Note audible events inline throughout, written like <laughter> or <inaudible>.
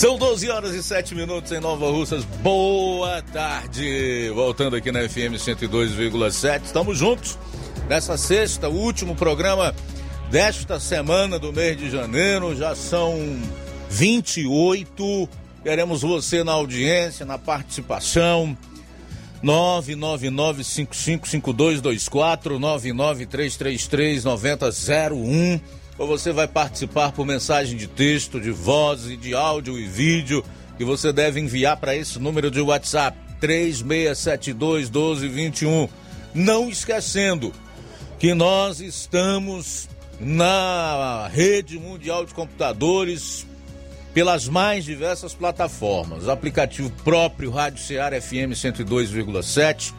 São 12 horas e 7 minutos em Nova Russas. Boa tarde. Voltando aqui na FM 102,7. Estamos juntos nessa sexta, último programa desta semana do mês de janeiro. Já são 28. Queremos você na audiência, na participação. 999555224 993339001 ou você vai participar por mensagem de texto, de voz e de áudio e vídeo que você deve enviar para esse número de WhatsApp 3672 1221. Não esquecendo que nós estamos na rede mundial de computadores pelas mais diversas plataformas, aplicativo próprio Rádio Ceará FM 102,7,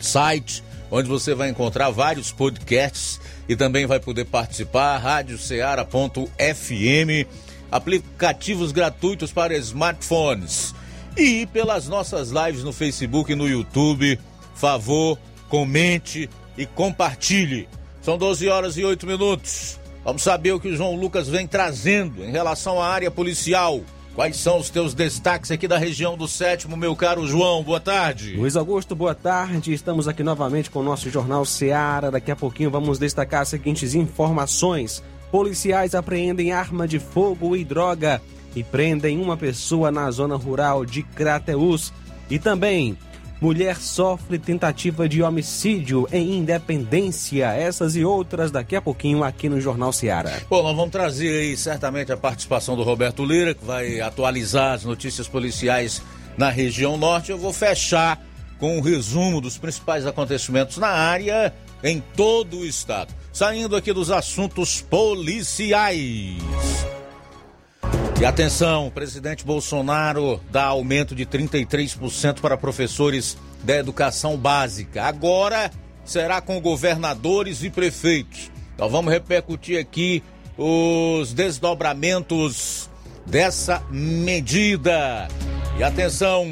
site onde você vai encontrar vários podcasts e também vai poder participar, radioceara.fm, aplicativos gratuitos para smartphones e pelas nossas lives no Facebook e no YouTube. Favor, comente e compartilhe. São 12 horas e 8 minutos. Vamos saber o que o João Lucas vem trazendo em relação à área policial. Quais são os teus destaques aqui da região do sétimo, meu caro João? Boa tarde. Luiz Augusto, boa tarde. Estamos aqui novamente com o nosso Jornal Seara. Daqui a pouquinho vamos destacar as seguintes informações. Policiais apreendem arma de fogo e droga e prendem uma pessoa na zona rural de Crateus. E também Mulher sofre tentativa de homicídio em Independência. Essas e outras daqui a pouquinho aqui no Jornal Seara. Bom, nós vamos trazer aí certamente a participação do Roberto Lira, que vai atualizar as notícias policiais na região norte. Eu vou fechar com um resumo dos principais acontecimentos na área em todo o estado. Saindo aqui dos assuntos policiais. E atenção, presidente Bolsonaro dá aumento de 33% para professores da educação básica. Agora será com governadores e prefeitos. Então vamos repercutir aqui os desdobramentos dessa medida. E atenção,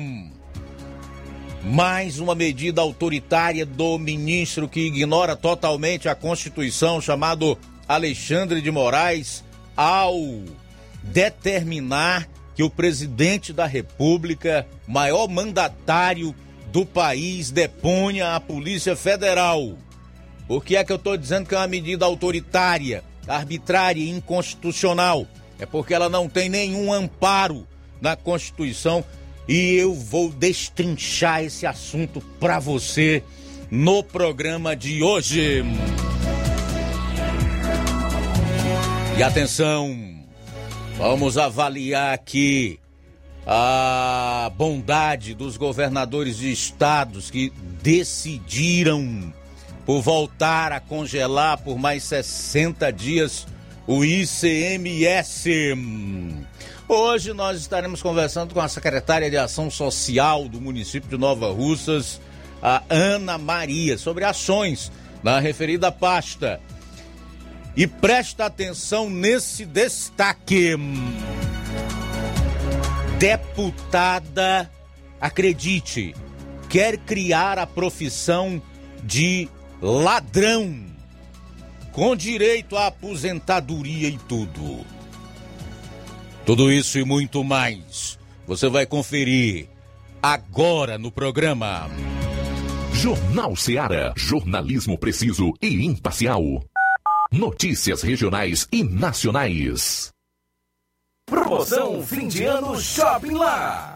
mais uma medida autoritária do ministro que ignora totalmente a Constituição, chamado Alexandre de Moraes, ao determinar que o presidente da República, maior mandatário do país, deponha a Polícia Federal. Por que é que eu estou dizendo que é uma medida autoritária, arbitrária e inconstitucional? É porque ela não tem nenhum amparo na Constituição e eu vou destrinchar esse assunto para você no programa de hoje. E atenção, Vamos avaliar aqui a bondade dos governadores de estados que decidiram por voltar a congelar por mais 60 dias o ICMS. Hoje nós estaremos conversando com a secretária de Ação Social do município de Nova Russas, a Ana Maria, sobre ações na referida pasta. E presta atenção nesse destaque. Deputada, acredite, quer criar a profissão de ladrão, com direito à aposentadoria e tudo. Tudo isso e muito mais você vai conferir agora no programa. Jornal Seara. Jornalismo preciso e imparcial. Notícias regionais e nacionais. Promoção fim de ano Shopping Lá.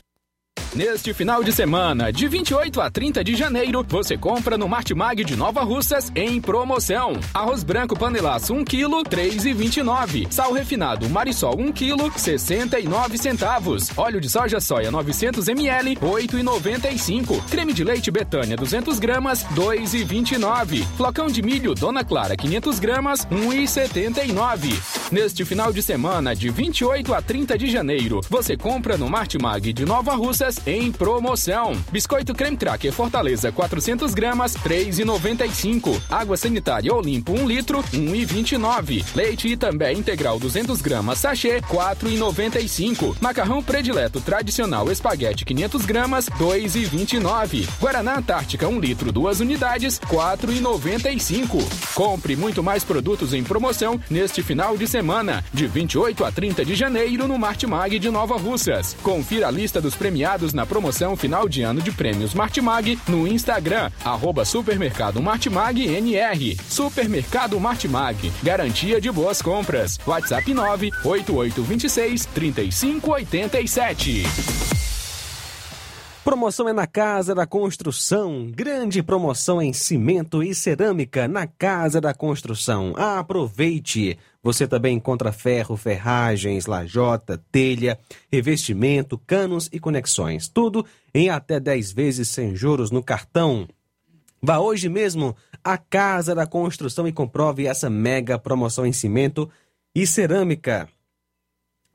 Neste final de semana, de 28 a 30 de janeiro, você compra no Martimag de Nova Russas em promoção. Arroz branco panelaço 1 kg, 3,29. Sal refinado Marisol 1 kg, 69 centavos. Óleo de soja soia 900 ml, 8,95. Creme de leite Betânia 200 gramas, 2,29. Flocão de milho Dona Clara 500 gramas, 1,79. Neste final de semana, de 28 a 30 de janeiro, você compra no Martimag de Nova Russas em promoção. Biscoito creme cracker Fortaleza 400 gramas 3,95. Água sanitária Olimpo 1 litro 1,29. Leite e também integral 200 gramas sachê 4,95. Macarrão predileto tradicional espaguete 500 gramas 2,29. Guaraná Antártica 1 litro 2 unidades 4,95. Compre muito mais produtos em promoção neste final de semana de 28 a 30 de janeiro no Martimag de Nova Russas. Confira a lista dos premiados na promoção final de ano de prêmios Martimag no Instagram, arroba Supermercado Martimag NR. Supermercado Martimag, garantia de boas compras. WhatsApp 98826 3587. Promoção é na Casa da Construção. Grande promoção em cimento e cerâmica na Casa da Construção. Aproveite! Você também encontra ferro, ferragens, lajota, telha, revestimento, canos e conexões. Tudo em até 10 vezes sem juros no cartão. Vá hoje mesmo à Casa da Construção e comprove essa mega promoção em cimento e cerâmica.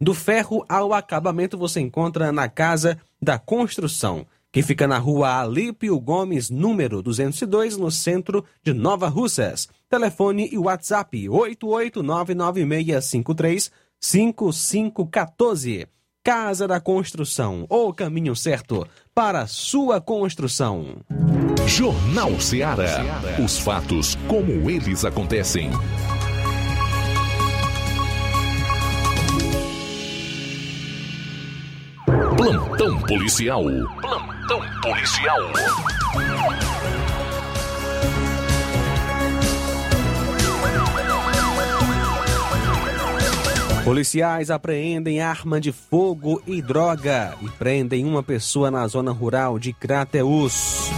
Do ferro ao acabamento você encontra na Casa da Construção, que fica na rua Alípio Gomes, número 202, no centro de Nova Russas. Telefone e WhatsApp 88996535514. Casa da Construção, o caminho certo para sua construção. Jornal Ceará. Os fatos como eles acontecem. Plantão policial. Plantão policial. Policiais apreendem arma de fogo e droga e prendem uma pessoa na zona rural de Crateús.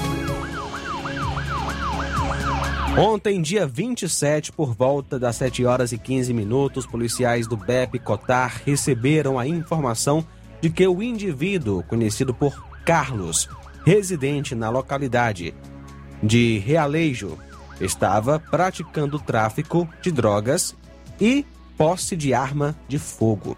Ontem, dia 27, por volta das 7 horas e 15 minutos, policiais do BEP Cotar receberam a informação de que o indivíduo, conhecido por Carlos, residente na localidade de Realejo, estava praticando tráfico de drogas e posse de arma de fogo,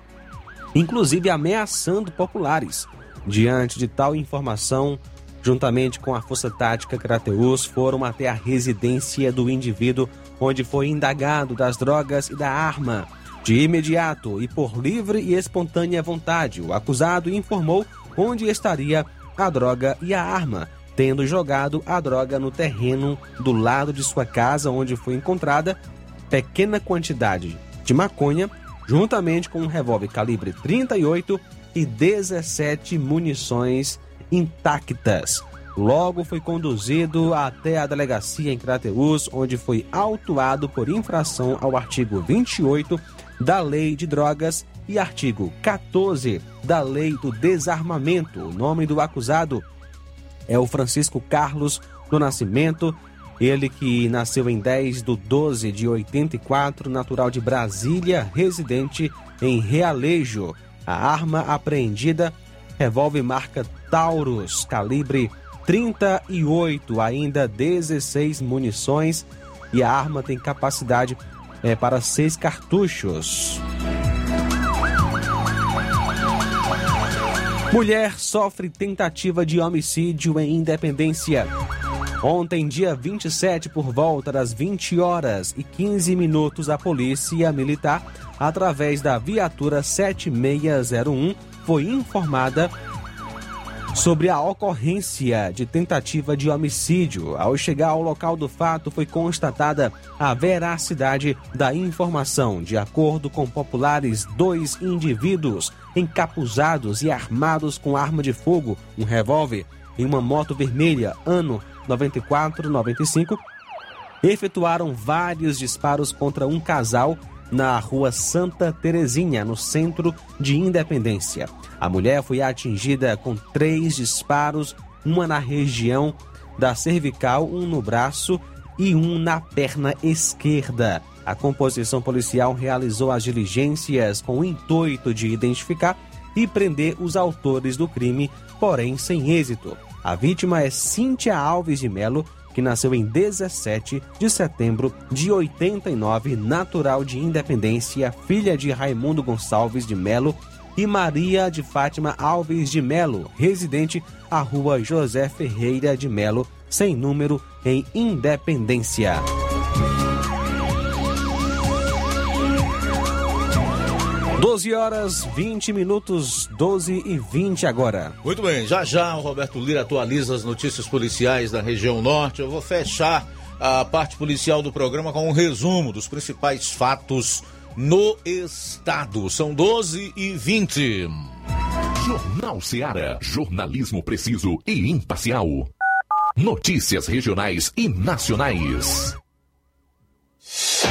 inclusive ameaçando populares. Diante de tal informação, juntamente com a Força Tática Crateus, foram até a residência do indivíduo, onde foi indagado das drogas e da arma. De imediato e por livre e espontânea vontade, o acusado informou onde estaria a droga e a arma, tendo jogado a droga no terreno do lado de sua casa, onde foi encontrada pequena quantidade de maconha, juntamente com um revólver calibre 38 e 17 munições intactas. Logo foi conduzido até a delegacia em Crateus, onde foi autuado por infração ao artigo 28 da Lei de Drogas e artigo 14 da Lei do Desarmamento. O nome do acusado é o Francisco Carlos do Nascimento, ele que nasceu em 10 de 12 de 84, natural de Brasília, residente em Realejo. A arma apreendida, revólver marca Taurus, calibre 38, ainda 16 munições e a arma tem capacidade é, para seis cartuchos. Mulher sofre tentativa de homicídio em Independência. Ontem, dia 27, por volta das 20 horas e 15 minutos, a polícia militar, através da viatura 7601, foi informada sobre a ocorrência de tentativa de homicídio. Ao chegar ao local do fato, foi constatada a veracidade da informação. De acordo com populares, dois indivíduos encapuzados e armados com arma de fogo, um revólver, em uma moto vermelha, ano 94-95, efetuaram vários disparos contra um casal na rua Santa Terezinha, no centro de Independência. A mulher foi atingida com três disparos, uma na região da cervical, um no braço e um na perna esquerda. A composição policial realizou as diligências com o intuito de identificar e prender os autores do crime, porém sem êxito. A vítima é Cíntia Alves de Melo, que nasceu em 17 de setembro de 89, natural de Independência, filha de Raimundo Gonçalves de Melo e Maria de Fátima Alves de Melo, residente à rua José Ferreira de Melo, sem número, em Independência. 12 horas 20 minutos, 12 e 20 agora. Muito bem, já já o Roberto Lira atualiza as notícias policiais da região norte. Eu vou fechar a parte policial do programa com um resumo dos principais fatos no estado. São 12 e 20. Jornal Ceará, jornalismo preciso e imparcial. Notícias regionais e nacionais.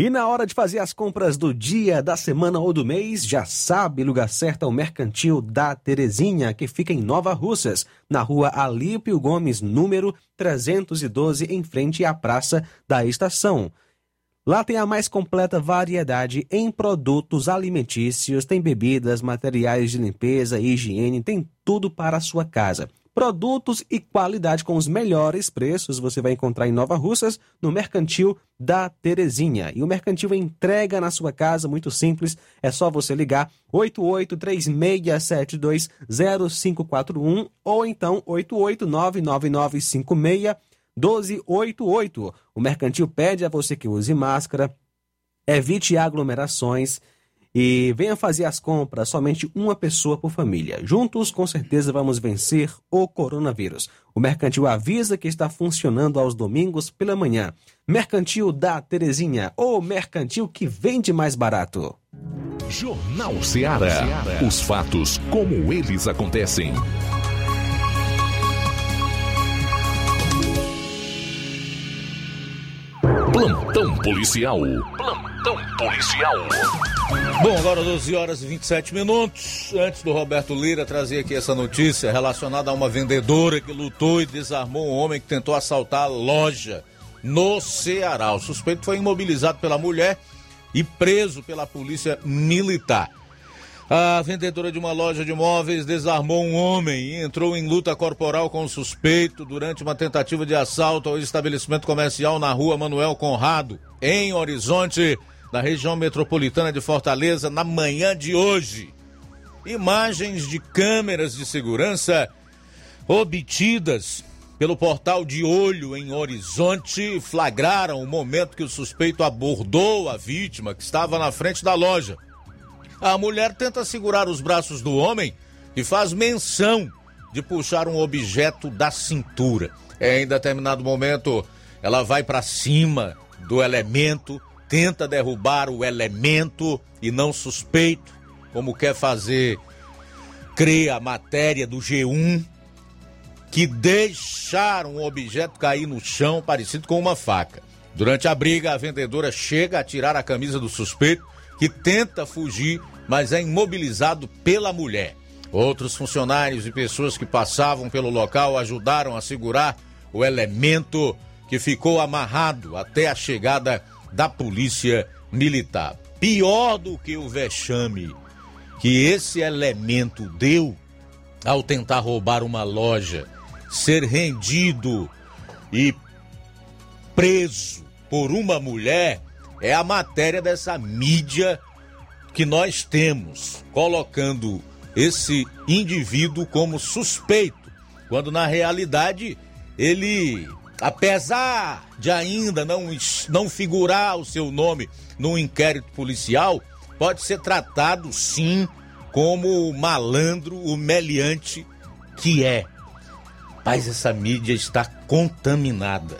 E na hora de fazer as compras do dia, da semana ou do mês, já sabe, lugar certo é o Mercantil da Terezinha, que fica em Nova Russas, na rua Alípio Gomes, número 312, em frente à Praça da Estação. Lá tem a mais completa variedade em produtos alimentícios, tem bebidas, materiais de limpeza, higiene, tem tudo para a sua casa. Produtos e qualidade com os melhores preços você vai encontrar em Nova Russas, no Mercantil da Terezinha. E o Mercantil entrega na sua casa, muito simples, é só você ligar 8836720541 ou então 8899956 1288. O Mercantil pede a você que use máscara, evite aglomerações e venha fazer as compras somente uma pessoa por família. Juntos, com certeza, vamos vencer o coronavírus. O Mercantil avisa que está funcionando aos domingos pela manhã. Mercantil da Terezinha, o mercantil que vende mais barato. Jornal Ceará. Os fatos como eles acontecem. Plantão policial. Plantão policial. Bom, agora 12 horas e 27 minutos. Antes do Roberto Lira trazer aqui essa notícia relacionada a uma vendedora que lutou e desarmou um homem que tentou assaltar a loja no Ceará. O suspeito foi imobilizado pela mulher e preso pela polícia militar. A vendedora de uma loja de móveis desarmou um homem e entrou em luta corporal com o suspeito durante uma tentativa de assalto ao estabelecimento comercial na rua Manuel Conrado, em Horizonte, na região metropolitana de Fortaleza, na manhã de hoje. Imagens de câmeras de segurança obtidas pelo portal de olho em Horizonte flagraram o momento que o suspeito abordou a vítima que estava na frente da loja. A mulher tenta segurar os braços do homem e faz menção de puxar um objeto da cintura. Em determinado momento, ela vai para cima do elemento, tenta derrubar o elemento e não suspeito, como quer fazer crer a matéria do G1, que deixaram um objeto cair no chão parecido com uma faca. Durante a briga, a vendedora chega a tirar a camisa do suspeito, que tenta fugir, mas é imobilizado pela mulher. Outros funcionários e pessoas que passavam pelo local ajudaram a segurar o elemento que ficou amarrado até a chegada da polícia militar. Pior do que o vexame que esse elemento deu ao tentar roubar uma loja, ser rendido e preso por uma mulher é a matéria dessa mídia que nós temos, colocando esse indivíduo como suspeito, quando na realidade ele, apesar de ainda não, não figurar o seu nome no inquérito policial, pode ser tratado sim como o malandro, o meliante que é. Mas essa mídia está contaminada,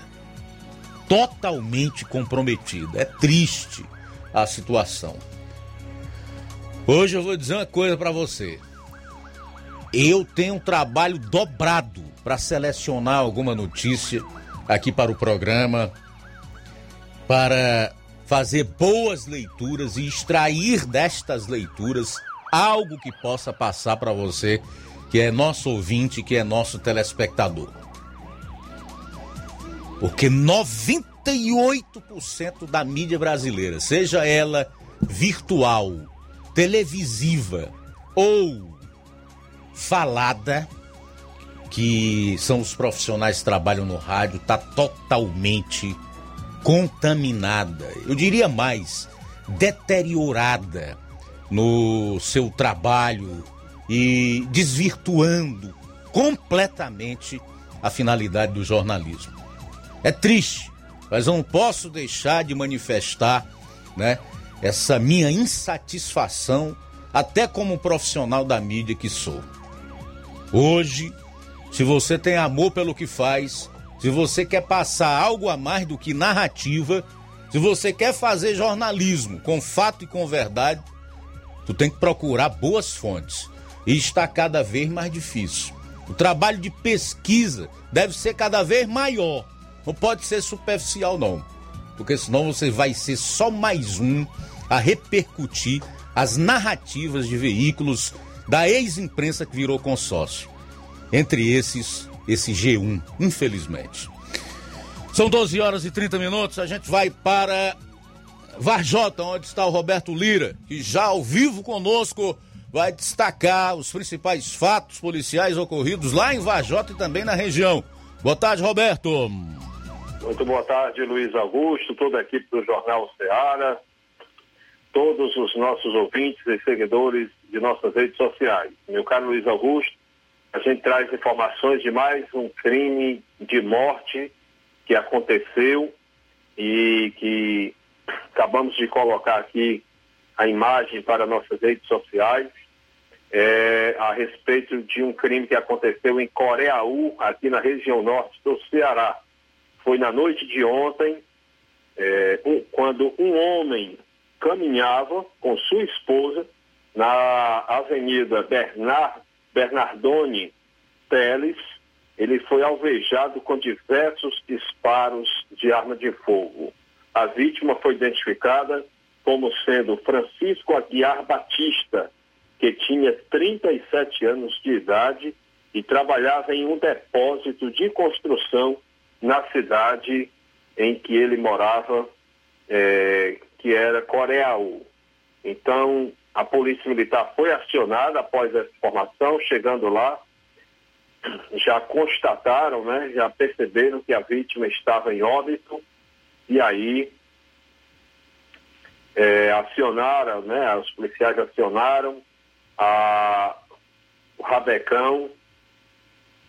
totalmente comprometida. É triste a situação. Hoje eu vou dizer uma coisa para você. Eu tenho um trabalho dobrado para selecionar alguma notícia aqui para o programa, para fazer boas leituras e extrair destas leituras algo que possa passar para você, que é nosso ouvinte, que é nosso telespectador. Porque 98% da mídia brasileira, seja ela virtual, televisiva ou falada, que são os profissionais que trabalham no rádio, está totalmente contaminada. Eu diria mais, deteriorada no seu trabalho e desvirtuando completamente a finalidade do jornalismo. É triste, mas eu não posso deixar de manifestar, né, essa minha insatisfação, até como profissional da mídia que sou. Hoje, se você tem amor pelo que faz, se você quer passar algo a mais do que narrativa, se você quer fazer jornalismo com fato e com verdade, tu tem que procurar boas fontes. E está cada vez mais difícil. O trabalho de pesquisa deve ser cada vez maior. Não pode ser superficial, não. Porque senão você vai ser só mais um a repercutir as narrativas de veículos da ex-imprensa que virou consórcio. Entre esses, esse G1, infelizmente. São 12 horas e 30 minutos, a gente vai para Varjota, onde está o Roberto Lira, que já ao vivo conosco vai destacar os principais fatos policiais ocorridos lá em Varjota e também na região. Boa tarde, Roberto. Muito boa tarde, Luiz Augusto, toda a equipe do Jornal Ceará todos os nossos ouvintes e seguidores de nossas redes sociais. Meu caro Luiz Augusto, a gente traz informações de mais um crime de morte que aconteceu e que acabamos de colocar aqui a imagem para nossas redes sociais é, a respeito de um crime que aconteceu em Coreaú, aqui na região norte do Ceará. Foi na noite de ontem, é, um, quando um homem caminhava com sua esposa na Avenida Bernard, Bernardone Teles. Ele foi alvejado com diversos disparos de arma de fogo. A vítima foi identificada como sendo Francisco Aguiar Batista, que tinha 37 anos de idade e trabalhava em um depósito de construção na cidade em que ele morava, é, que era Coreaú. Então, a Polícia Militar foi acionada após essa informação, chegando lá, já constataram, né, já perceberam que a vítima estava em óbito, e aí é, acionaram, né, os policiais acionaram a, o rabecão,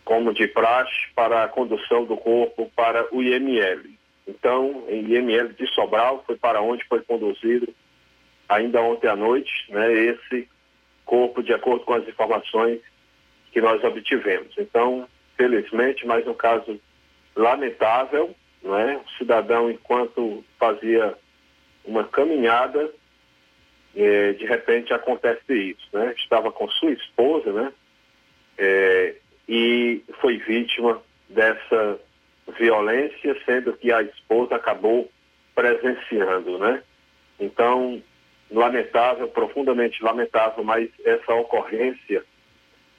como de praxe, para a condução do corpo para o IML. Então, em IML de Sobral foi para onde foi conduzido ainda ontem à noite, né, esse corpo, de acordo com as informações que nós obtivemos. Então, felizmente, mais um caso lamentável, não é? O cidadão, enquanto fazia uma caminhada, é, de repente acontece isso, né? Estava com sua esposa, né? É, e foi vítima dessa violência, sendo que a esposa acabou presenciando, né? Então, lamentável, profundamente lamentável, mas essa ocorrência,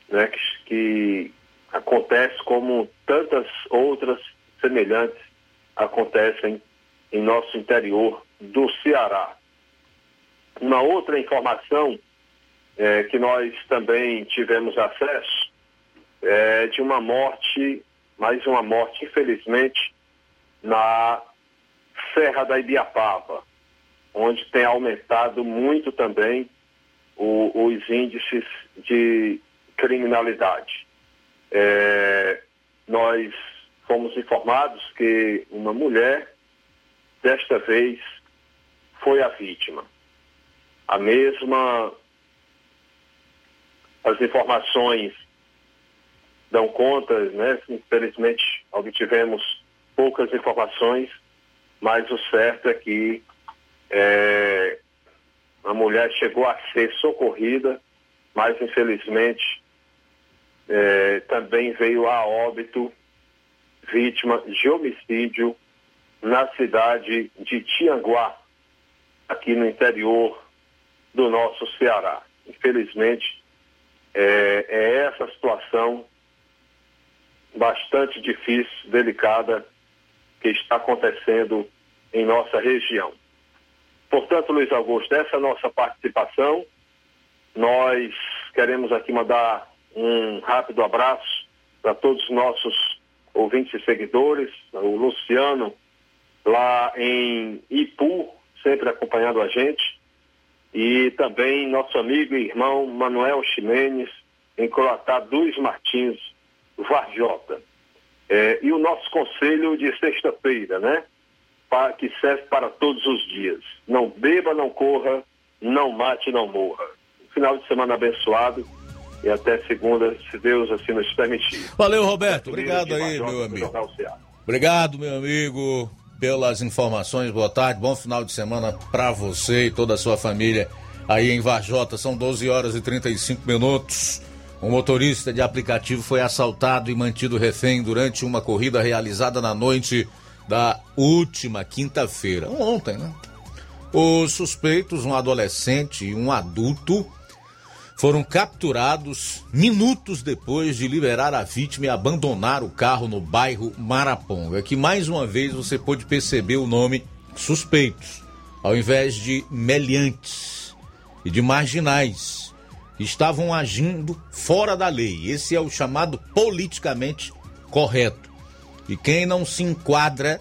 né, que, que acontece como tantas outras semelhantes acontecem em nosso interior do Ceará. Uma outra informação é, que nós também tivemos acesso é de uma morte, mais uma morte, infelizmente, na Serra da Ibiapaba, onde tem aumentado muito também o, os índices de criminalidade. É, nós fomos informados que uma mulher, desta vez, foi a vítima a mesma. As informações dão conta, né? Infelizmente obtivemos poucas informações, mas o certo é que é, a mulher chegou a ser socorrida, mas infelizmente é, também veio a óbito vítima de homicídio na cidade de Tianguá, aqui no interior do nosso Ceará. Infelizmente, é, é essa situação bastante difícil, delicada, que está acontecendo em nossa região. Portanto, Luiz Augusto, essa é a nossa participação. Nós queremos aqui mandar um rápido abraço para todos os nossos ouvintes e seguidores, o Luciano, lá em Ipu, sempre acompanhando a gente, e também nosso amigo e irmão Manuel Ximenes, em Croatá dos Martins, Varjota. É, e o nosso conselho de sexta-feira, né? Para, que serve para todos os dias. Não beba, não corra, não mate, não morra. Final de semana abençoado e até segunda, se Deus assim nos permitir. Valeu, Roberto. Obrigado aí, meu amigo. Obrigado, meu amigo pelas informações. Boa tarde, bom final de semana para você e toda a sua família aí em Varjota. São 12 horas e 35 minutos. Um motorista de aplicativo foi assaltado e mantido refém durante uma corrida realizada na noite da última quinta-feira, ontem, né? Os suspeitos, um adolescente e um adulto, foram capturados minutos depois de liberar a vítima e abandonar o carro no bairro Maraponga. Que mais uma vez você pôde perceber o nome suspeitos, ao invés de meliantes e de marginais, estavam agindo fora da lei. Esse é o chamado politicamente correto. E quem não se enquadra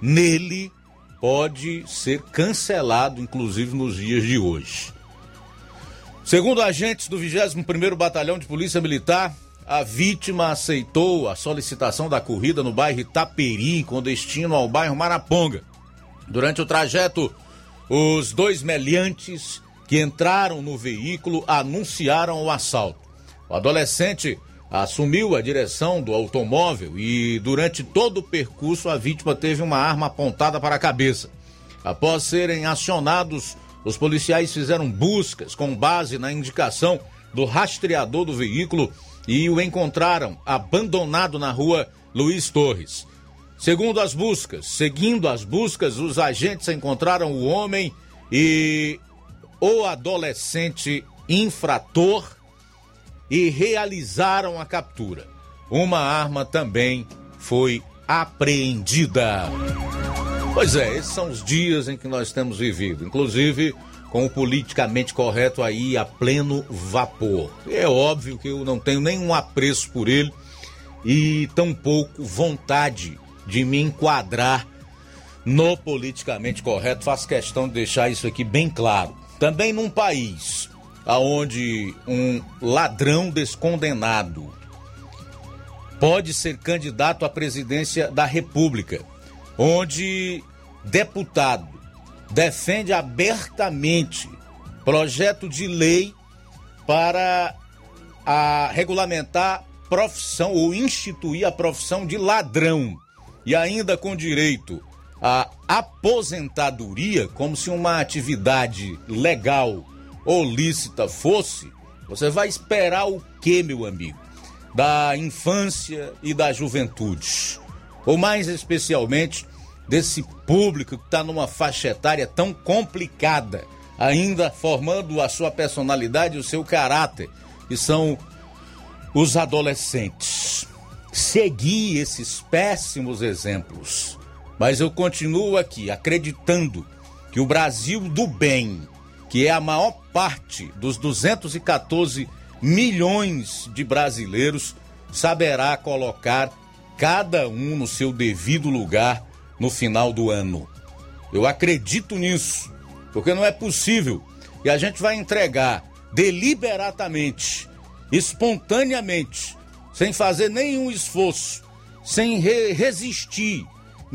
nele pode ser cancelado, inclusive nos dias de hoje. Segundo agentes do 21º Batalhão de Polícia Militar, a vítima aceitou a solicitação da corrida no bairro Itaperi, com destino ao bairro Maraponga. Durante o trajeto, os dois meliantes que entraram no veículo anunciaram o assalto. O adolescente assumiu a direção do automóvel e, durante todo o percurso, a vítima teve uma arma apontada para a cabeça. Após serem acionados, os policiais fizeram buscas com base na indicação do rastreador do veículo e o encontraram abandonado na rua Luiz Torres. Segundo as buscas, seguindo as buscas, os agentes encontraram o homem e o adolescente infrator e realizaram a captura. Uma arma também foi apreendida. Pois é, esses são os dias em que nós temos vivido, inclusive com o politicamente correto aí a pleno vapor. É óbvio que eu não tenho nenhum apreço por ele e tampouco vontade de me enquadrar no politicamente correto. Faço questão de deixar isso aqui bem claro. Também num país aonde um ladrão descondenado pode ser candidato à presidência da República, onde deputado defende abertamente projeto de lei para a regulamentar profissão ou instituir a profissão de ladrão e ainda com direito à aposentadoria como se uma atividade legal ou lícita fosse, você vai esperar o que, meu amigo? Da infância e da juventude. Ou mais especialmente desse público que está numa faixa etária tão complicada, ainda formando a sua personalidade e o seu caráter, que são os adolescentes. Segui esses péssimos exemplos, mas eu continuo aqui acreditando que o Brasil do bem que é a maior parte dos 214 milhões de brasileiros, saberá colocar cada um no seu devido lugar no final do ano. Eu acredito nisso, porque não é possível que a gente vai entregar deliberadamente, espontaneamente, sem fazer nenhum esforço, sem re resistir,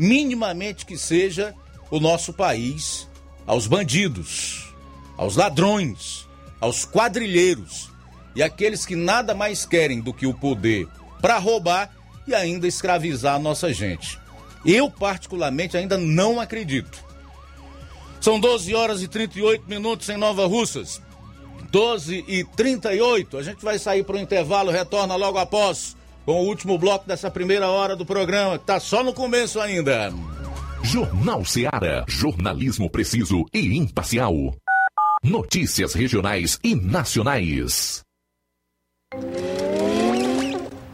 minimamente que seja, o nosso país aos bandidos, aos ladrões, aos quadrilheiros e aqueles que nada mais querem do que o poder para roubar e ainda escravizar a nossa gente. Eu, particularmente, ainda não acredito. São 12 horas e 38 minutos em Nova Russas. 12 e 38. A gente vai sair para o intervalo, retorna logo após com o último bloco dessa primeira hora do programa, que está só no começo ainda. Jornal Seara. Jornalismo preciso e imparcial. Notícias regionais e nacionais.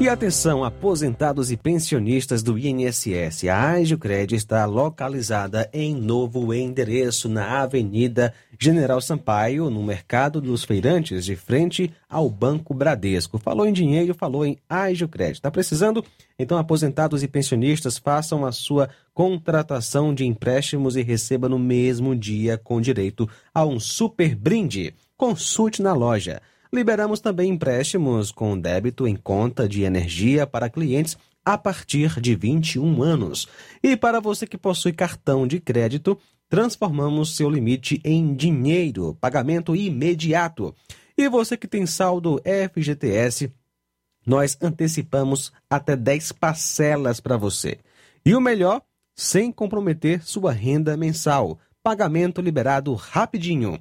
E atenção, aposentados e pensionistas do INSS. A Agiocred está localizada em novo endereço na Avenida General Sampaio, no Mercado dos Feirantes, de frente ao Banco Bradesco. Falou em dinheiro, falou em Agiocred. Está precisando? Então, aposentados e pensionistas façam a sua contratação de empréstimos e receba no mesmo dia com direito a um super brinde. Consulte na loja. Liberamos também empréstimos com débito em conta de energia para clientes a partir de 21 anos. E para você que possui cartão de crédito, transformamos seu limite em dinheiro, pagamento imediato. E você que tem saldo FGTS, nós antecipamos até 10 parcelas para você. E o melhor, sem comprometer sua renda mensal. Pagamento liberado rapidinho.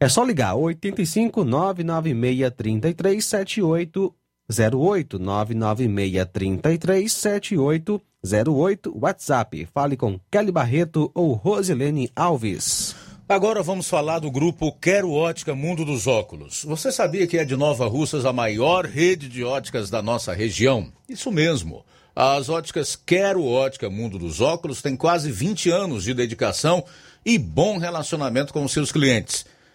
É só ligar 85 996 33 7808 996 33 7808 WhatsApp. Fale com Kelly Barreto ou Rosilene Alves. Agora vamos falar do grupo Quero Ótica Mundo dos Óculos. Você sabia que é de Nova Russas a maior rede de óticas da nossa região? Isso mesmo. As óticas Quero Ótica Mundo dos Óculos têm quase 20 anos de dedicação e bom relacionamento com seus clientes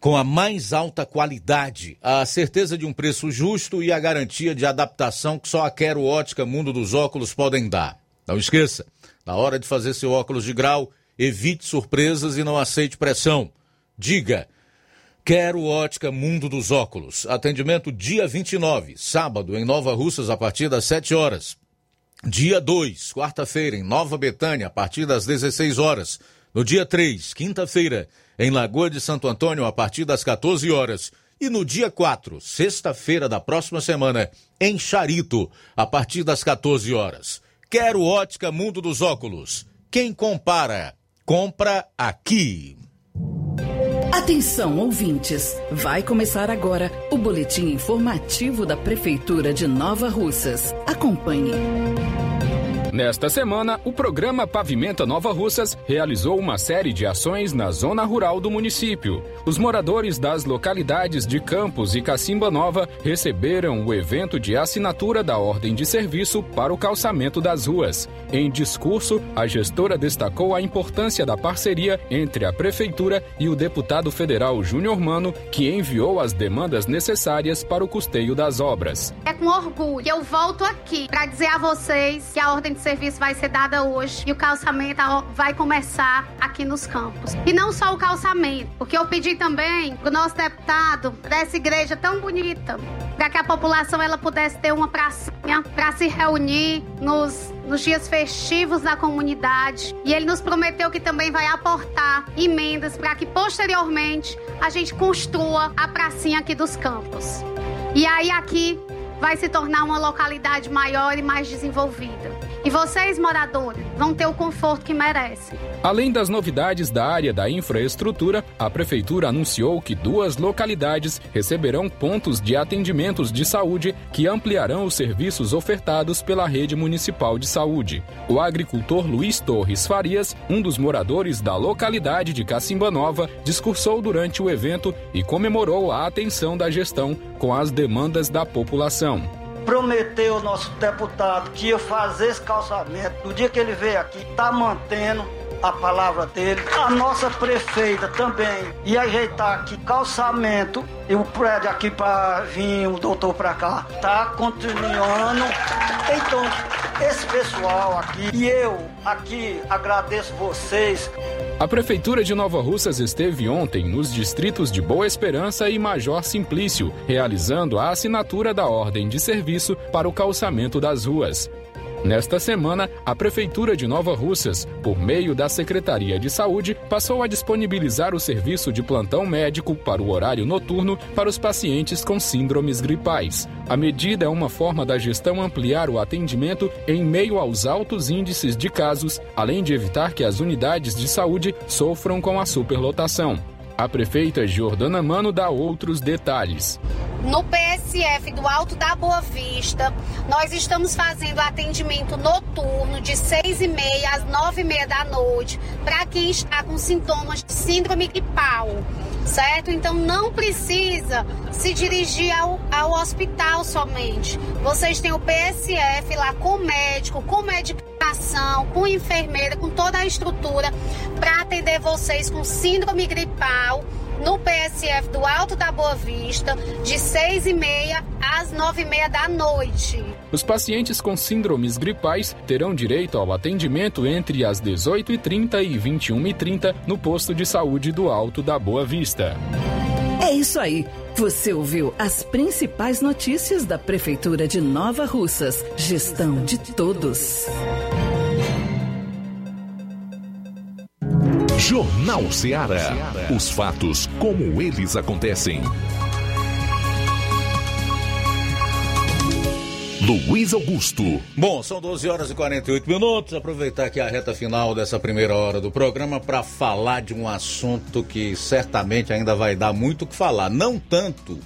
com a mais alta qualidade, a certeza de um preço justo e a garantia de adaptação que só a Quero Ótica Mundo dos Óculos podem dar. Não esqueça, na hora de fazer seu óculos de grau, evite surpresas e não aceite pressão. Diga, Quero Ótica Mundo dos Óculos. Atendimento dia 29, sábado, em Nova Russas, a partir das 7 horas. Dia 2, quarta-feira, em Nova Betânia, a partir das 16 horas. No dia 3, quinta-feira, em Lagoa de Santo Antônio, a partir das 14 horas. E no dia 4, sexta-feira da próxima semana, em Charito, a partir das 14 horas. Quero ótica Mundo dos Óculos. Quem compara, compra aqui. Atenção, ouvintes! Vai começar agora o boletim informativo da Prefeitura de Nova Russas. Acompanhe. Nesta semana, o programa Pavimenta Nova Russas realizou uma série de ações na zona rural do município. Os moradores das localidades de Campos e Cacimba Nova receberam o evento de assinatura da ordem de serviço para o calçamento das ruas. Em discurso, a gestora destacou a importância da parceria entre a prefeitura e o deputado federal Júnior Mano, que enviou as demandas necessárias para o custeio das obras. É com orgulho que eu volto aqui para dizer a vocês que a ordem de serviço vai ser dada hoje e o calçamento vai começar aqui nos campos. E não só o calçamento, porque eu pedi também o nosso deputado dessa igreja tão bonita, para que a população ela pudesse ter uma pracinha para se reunir nos, nos dias festivos da comunidade. E ele nos prometeu que também vai aportar emendas para que posteriormente a gente construa a pracinha aqui dos campos. E aí aqui vai se tornar uma localidade maior e mais desenvolvida. E vocês, moradores, vão ter o conforto que merecem. Além das novidades da área da infraestrutura, a Prefeitura anunciou que duas localidades receberão pontos de atendimentos de saúde que ampliarão os serviços ofertados pela rede municipal de saúde. O agricultor Luiz Torres Farias, um dos moradores da localidade de Cacimba Nova, discursou durante o evento e comemorou a atenção da gestão com as demandas da população prometeu ao nosso deputado que ia fazer esse calçamento. No dia que ele veio aqui, está mantendo a palavra dele. A nossa prefeita também ia ajeitar aqui calçamento e o prédio aqui para vir o doutor para cá. Tá continuando. Então, esse pessoal aqui e eu aqui agradeço vocês. A Prefeitura de Nova Russas esteve ontem nos distritos de Boa Esperança e Major Simplício, realizando a assinatura da ordem de serviço para o calçamento das ruas. Nesta semana, a Prefeitura de Nova Russas, por meio da Secretaria de Saúde, passou a disponibilizar o serviço de plantão médico para o horário noturno para os pacientes com síndromes gripais. A medida é uma forma da gestão ampliar o atendimento em meio aos altos índices de casos, além de evitar que as unidades de saúde sofram com a superlotação. A prefeita Jordana Mano dá outros detalhes. No PSF do Alto da Boa Vista, nós estamos fazendo atendimento noturno de 6 e meia às 9 e meia da noite para quem está com sintomas de síndrome gripal, certo? Então não precisa se dirigir ao, ao hospital somente. Vocês têm o PSF lá com médico, com medicação com enfermeira, com toda a estrutura para atender vocês com síndrome gripal no PSF do Alto da Boa Vista, de 6 e meia às 9 e meia da noite. Os pacientes com síndromes gripais terão direito ao atendimento entre as 18h30 e 21h30 no posto de saúde do Alto da Boa Vista. É isso aí. Você ouviu as principais notícias da Prefeitura de Nova Russas. Gestão de todos. Jornal Ceará. Os fatos como eles acontecem. Luiz Augusto. Bom, são 12 horas e 48 minutos. Aproveitar aqui a reta final dessa primeira hora do programa para falar de um assunto que certamente ainda vai dar muito o que falar. Não tanto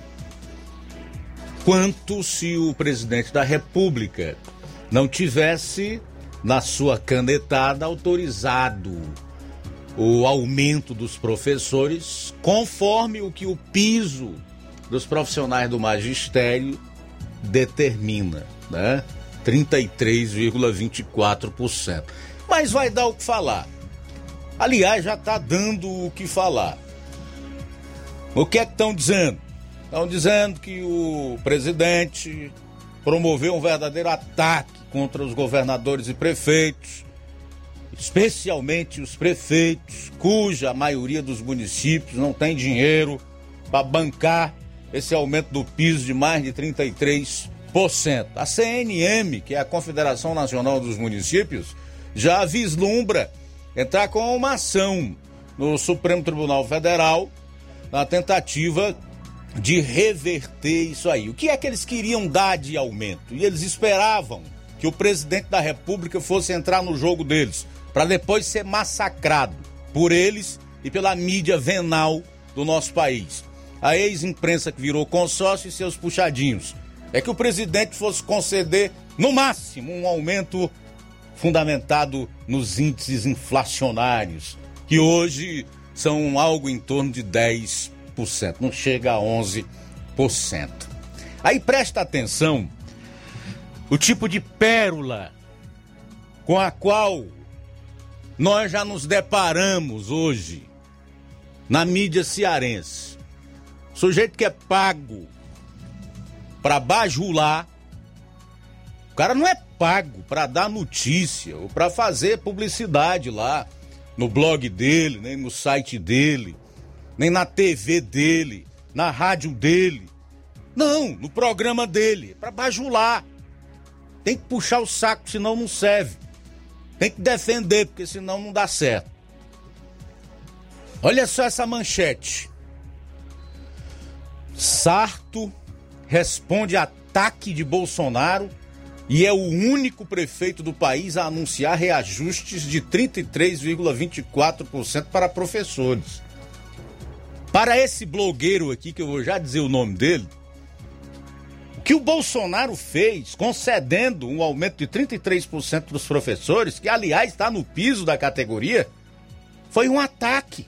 quanto se o presidente da República não tivesse na sua canetada autorizado o aumento dos professores conforme o que o piso dos profissionais do magistério determina, né? 33,24%. Mas vai dar o que falar. Aliás, já está dando o que falar. O que é que estão dizendo? Estão dizendo que o presidente promoveu um verdadeiro ataque contra os governadores e prefeitos, especialmente os prefeitos, cuja maioria dos municípios não tem dinheiro para bancar esse aumento do piso de mais de 33%. A CNM, que é a Confederação Nacional dos Municípios, já vislumbra entrar com uma ação no Supremo Tribunal Federal na tentativa de reverter isso aí. O que é que eles queriam dar de aumento? E eles esperavam que o presidente da República fosse entrar no jogo deles, para depois ser massacrado por eles e pela mídia venal do nosso país. A ex-imprensa que virou consórcio e seus puxadinhos. É que o presidente fosse conceder, no máximo, um aumento fundamentado nos índices inflacionários, que hoje são algo em torno de 10%, não chega a 11%. Aí presta atenção o tipo de pérola com a qual nós já nos deparamos hoje na mídia cearense. Sujeito que é pago para bajular. O cara não é pago para dar notícia ou para fazer publicidade lá no blog dele, nem no site dele, nem na TV dele, na rádio dele. Não, no programa dele, para bajular. Tem que puxar o saco, senão não serve. Tem que defender, porque senão não dá certo. Olha só essa manchete. Sarto responde ataque de Bolsonaro e é o único prefeito do país a anunciar reajustes de 33,24% para professores. Para esse blogueiro aqui, que eu vou já dizer o nome dele, o que o Bolsonaro fez, concedendo um aumento de 33% dos professores, que aliás está no piso da categoria, foi um ataque.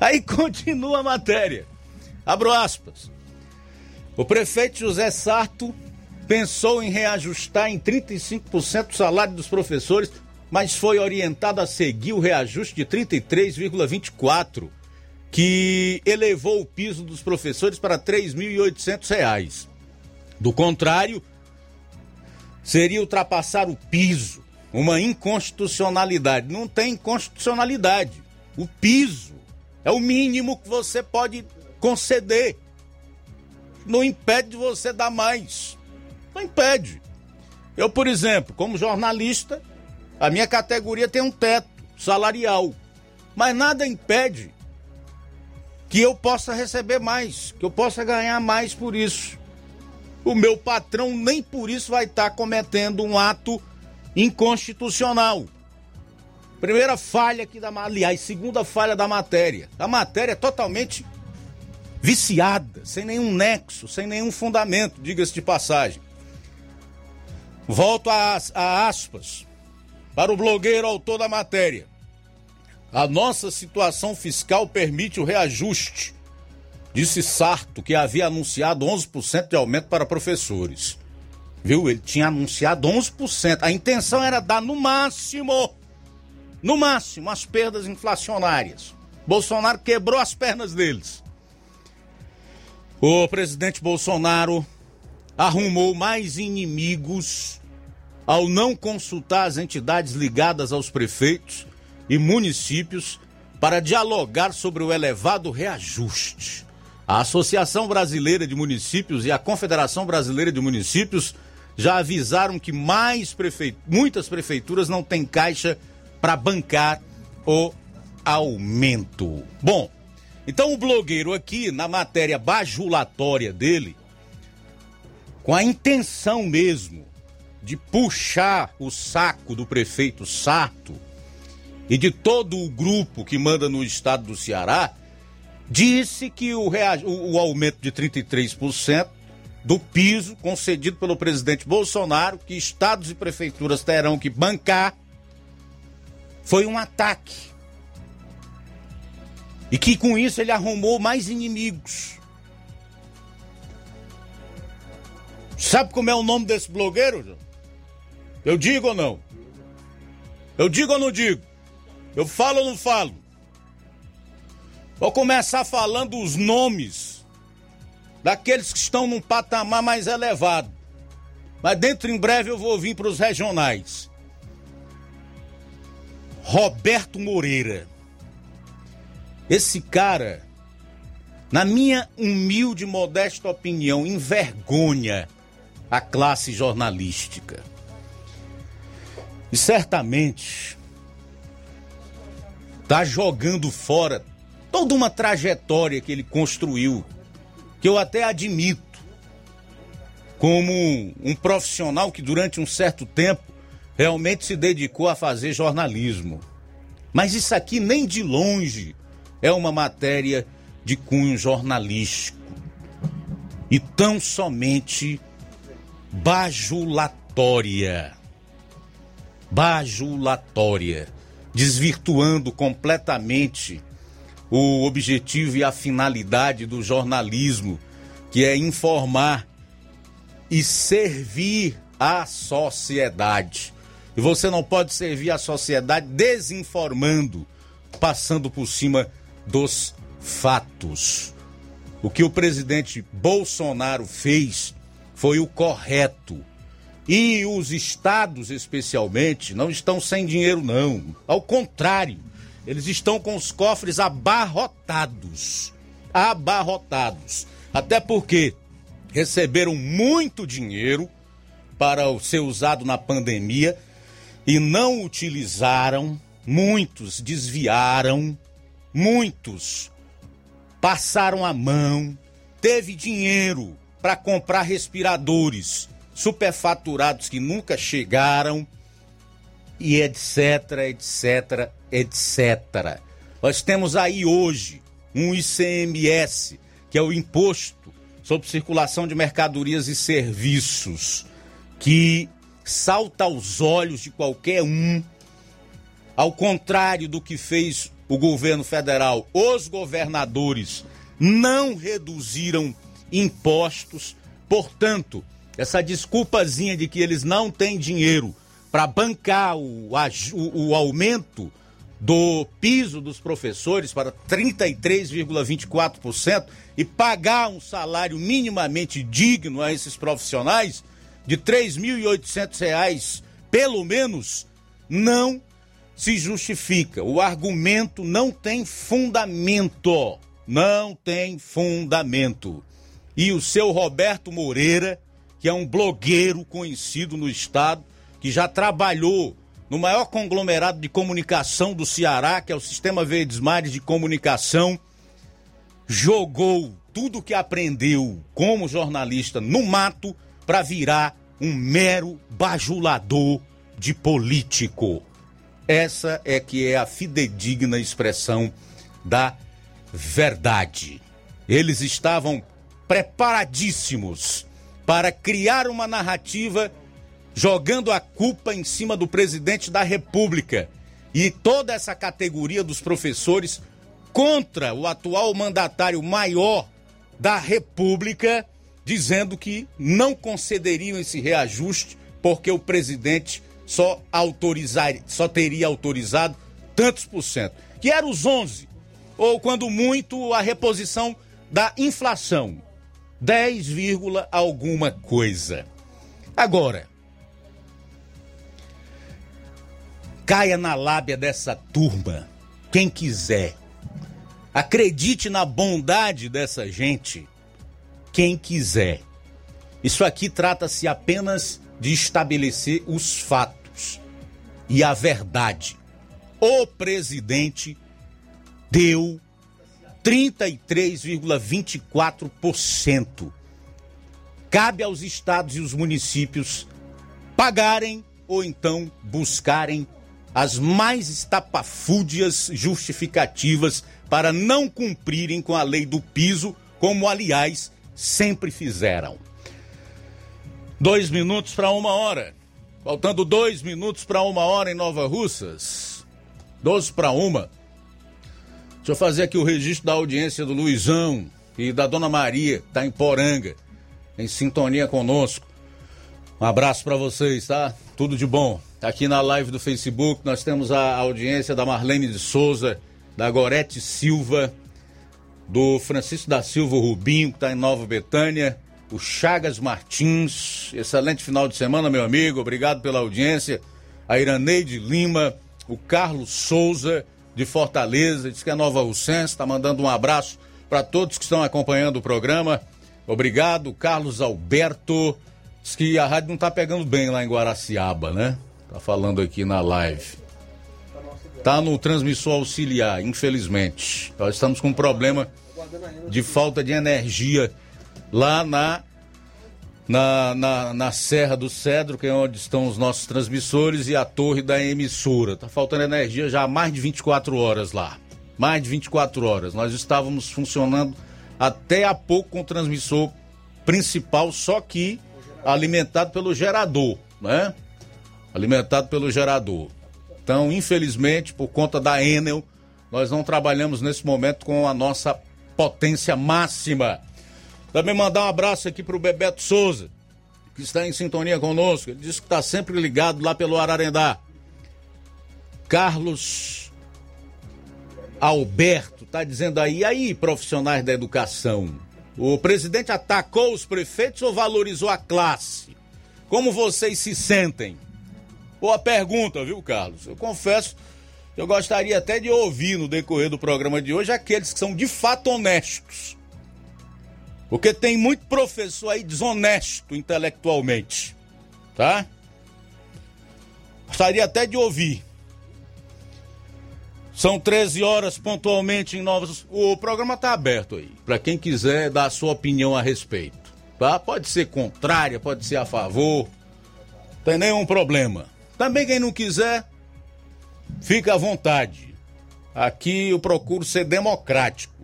Aí continua a matéria. Abro aspas. O prefeito José Sarto pensou em reajustar em 35% o salário dos professores, mas foi orientado a seguir o reajuste de 33,24, que elevou o piso dos professores para R$ 3.800. Do contrário, seria ultrapassar o piso, uma inconstitucionalidade. Não tem inconstitucionalidade. O piso é o mínimo que você pode conceder. Não impede de você dar mais. Não impede. Eu, por exemplo, como jornalista, a minha categoria tem um teto salarial. Mas nada impede que eu possa receber mais, que eu possa ganhar mais por isso. O meu patrão nem por isso vai estar cometendo um ato inconstitucional. Primeira falha aqui da aliás, segunda falha da matéria. A matéria é totalmente viciada, sem nenhum nexo, sem nenhum fundamento, diga-se de passagem. Volto a, a aspas para o blogueiro autor da matéria. A nossa situação fiscal permite o reajuste, disse Sarto, que havia anunciado 11% de aumento para professores. Viu? Ele tinha anunciado 11%. A intenção era dar no máximo, no máximo, as perdas inflacionárias. Bolsonaro quebrou as pernas deles. O presidente Bolsonaro arrumou mais inimigos ao não consultar as entidades ligadas aos prefeitos e municípios para dialogar sobre o elevado reajuste. A Associação Brasileira de Municípios e a Confederação Brasileira de Municípios já avisaram que mais prefeit... muitas prefeituras não têm caixa para bancar o aumento. Bom, então o blogueiro aqui, na matéria bajulatória dele, com a intenção mesmo de puxar o saco do prefeito Sato e de todo o grupo que manda no estado do Ceará, disse que o, o aumento de 33% do piso concedido pelo presidente Bolsonaro, que estados e prefeituras terão que bancar, foi um ataque. E que com isso ele arrumou mais inimigos. Sabe como é o nome desse blogueiro? Eu digo ou não? Eu digo ou não digo? Eu falo ou não falo? Vou começar falando os nomes daqueles que estão num patamar mais elevado. Mas dentro em breve eu vou vir para os regionais. Roberto Moreira. Esse cara, na minha humilde e modesta opinião, envergonha a classe jornalística. E certamente está jogando fora toda uma trajetória que ele construiu, que eu até admito, como um profissional que durante um certo tempo realmente se dedicou a fazer jornalismo. Mas isso aqui nem de longe é uma matéria de cunho jornalístico. E tão somente bajulatória. Bajulatória. Desvirtuando completamente o objetivo e a finalidade do jornalismo, que é informar e servir a sociedade. E você não pode servir a sociedade desinformando, passando por cima dos fatos. O que o presidente Bolsonaro fez foi o correto. E os estados, especialmente, não estão sem dinheiro, não. Ao contrário, eles estão com os cofres abarrotados. Abarrotados. Até porque receberam muito dinheiro para ser usado na pandemia e não utilizaram, muitos desviaram, muitos passaram a mão, teve dinheiro para comprar respiradores superfaturados que nunca chegaram e etc, etc, etc. Nós temos aí hoje um ICMS, que é o Imposto sobre Circulação de Mercadorias e Serviços, que salta aos olhos de qualquer um, ao contrário do que fez o governo federal, os governadores não reduziram impostos, portanto, essa desculpazinha de que eles não têm dinheiro para bancar o, o, o aumento do piso dos professores para 33,24% e pagar um salário minimamente digno a esses profissionais de R$ 3.800 pelo menos, não se justifica. O argumento não tem fundamento. Não tem fundamento. E o seu Roberto Moreira, que é um blogueiro conhecido no estado, que já trabalhou no maior conglomerado de comunicação do Ceará, que é o Sistema Verdes Mares de Comunicação, jogou tudo que aprendeu como jornalista no mato para virar um mero bajulador de político. Essa é que é a fidedigna expressão da verdade. Eles estavam preparadíssimos para criar uma narrativa jogando a culpa em cima do presidente da República e toda essa categoria dos professores contra o atual mandatário maior da República, dizendo que não concederiam esse reajuste porque o presidente só autorizar, só teria autorizado tantos por cento, que era os 11, ou quando muito a reposição da inflação, 10, alguma coisa. Agora, Caia na lábia dessa turma, quem quiser. Acredite na bondade dessa gente, quem quiser. Isso aqui trata-se apenas de estabelecer os fatos e a verdade. O presidente deu 33,24%. Cabe aos estados e os municípios pagarem ou então buscarem as mais estapafúdias justificativas para não cumprirem com a lei do piso, como aliás sempre fizeram. Dois minutos para uma hora. Faltando dois minutos para uma hora em Nova Russas. Doze para uma. Deixa eu fazer aqui o registro da audiência do Luizão e da Dona Maria, que tá em Poranga, em sintonia conosco. Um abraço para vocês, tá? Tudo de bom. Aqui na live do Facebook nós temos a audiência da Marlene de Souza, da Gorete Silva, do Francisco da Silva Rubinho, que está em Nova Betânia, o Chagas Martins. Excelente final de semana, meu amigo. Obrigado pela audiência. A Iraneide Lima, o Carlos Souza, de Fortaleza, diz que é Nova Russense, está mandando um abraço para todos que estão acompanhando o programa. Obrigado, Carlos Alberto. Diz que a rádio não está pegando bem lá em Guaraciaba, né? Tá falando aqui na live. Tá no transmissor auxiliar, infelizmente. Nós estamos com um problema de falta de energia lá na na, na, na, Serra do Cedro, que é onde estão os nossos transmissores, e a torre da emissora. Tá faltando energia já há mais de 24 horas lá. Mais de 24 horas. Nós estávamos funcionando até há pouco com o transmissor principal, só que alimentado pelo gerador, né? alimentado pelo gerador. Então, infelizmente, por conta da Enel, nós não trabalhamos nesse momento com a nossa potência máxima. Também mandar um abraço aqui para o Bebeto Souza, que está em sintonia conosco. Ele disse que está sempre ligado lá pelo Ararendá. Carlos Alberto está dizendo aí, aí, profissionais da educação, o presidente atacou os prefeitos ou valorizou a classe? Como vocês se sentem? Boa pergunta, viu, Carlos? Eu confesso, eu gostaria até de ouvir no decorrer do programa de hoje aqueles que são de fato honestos. Porque tem muito professor aí desonesto intelectualmente, tá? Gostaria até de ouvir. São 13 horas pontualmente em Novos. O programa está aberto aí, para quem quiser dar a sua opinião a respeito. Tá? Pode ser contrária, pode ser a favor. Tem nenhum problema. Também quem não quiser, fica à vontade. Aqui eu procuro ser democrático.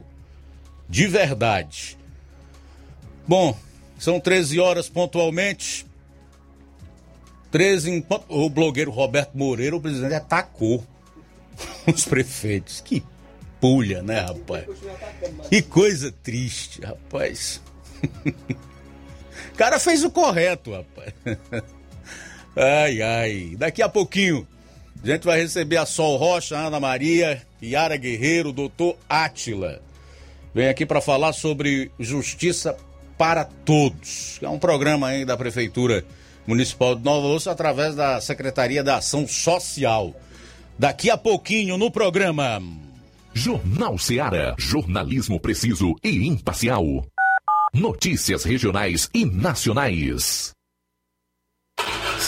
De verdade. Bom, são 13 horas pontualmente. 13 em... O blogueiro Roberto Moreira, o presidente, atacou <laughs> os prefeitos. Que pulha, né, rapaz? Que coisa triste, rapaz. <laughs> O cara fez o correto, rapaz. <laughs> Ai, ai. Daqui a pouquinho a gente vai receber a Sol Rocha, Ana Maria, Yara Guerreiro, doutor Átila. Vem aqui para falar sobre justiça para todos. É um programa aí da Prefeitura Municipal de Nova Osso através da Secretaria da Ação Social. Daqui a pouquinho no programa. Jornal Seara. Jornalismo preciso e imparcial. Notícias regionais e nacionais.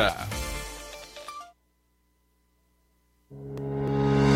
Música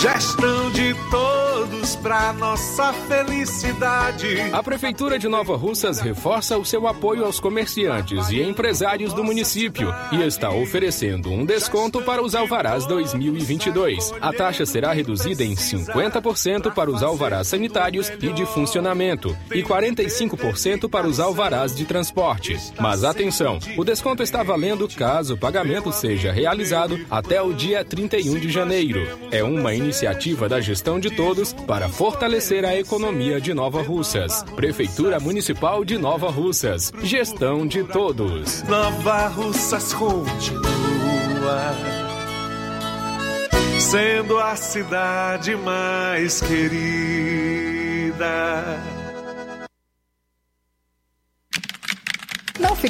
Gestão de todos para nossa felicidade. A Prefeitura de Nova Russas reforça o seu apoio aos comerciantes e empresários do município e está oferecendo um desconto para os alvarás 2022. A taxa será reduzida em 50% para os alvarás sanitários e de funcionamento e 45% para os alvarás de transporte. Mas atenção, o desconto está valendo caso o pagamento seja realizado até o dia 31 de janeiro. É uma iniciativa da gestão de todos para fortalecer a economia de Nova Russas. Prefeitura Municipal de Nova Russas. Gestão de todos. Nova Russas continua sendo a cidade mais querida.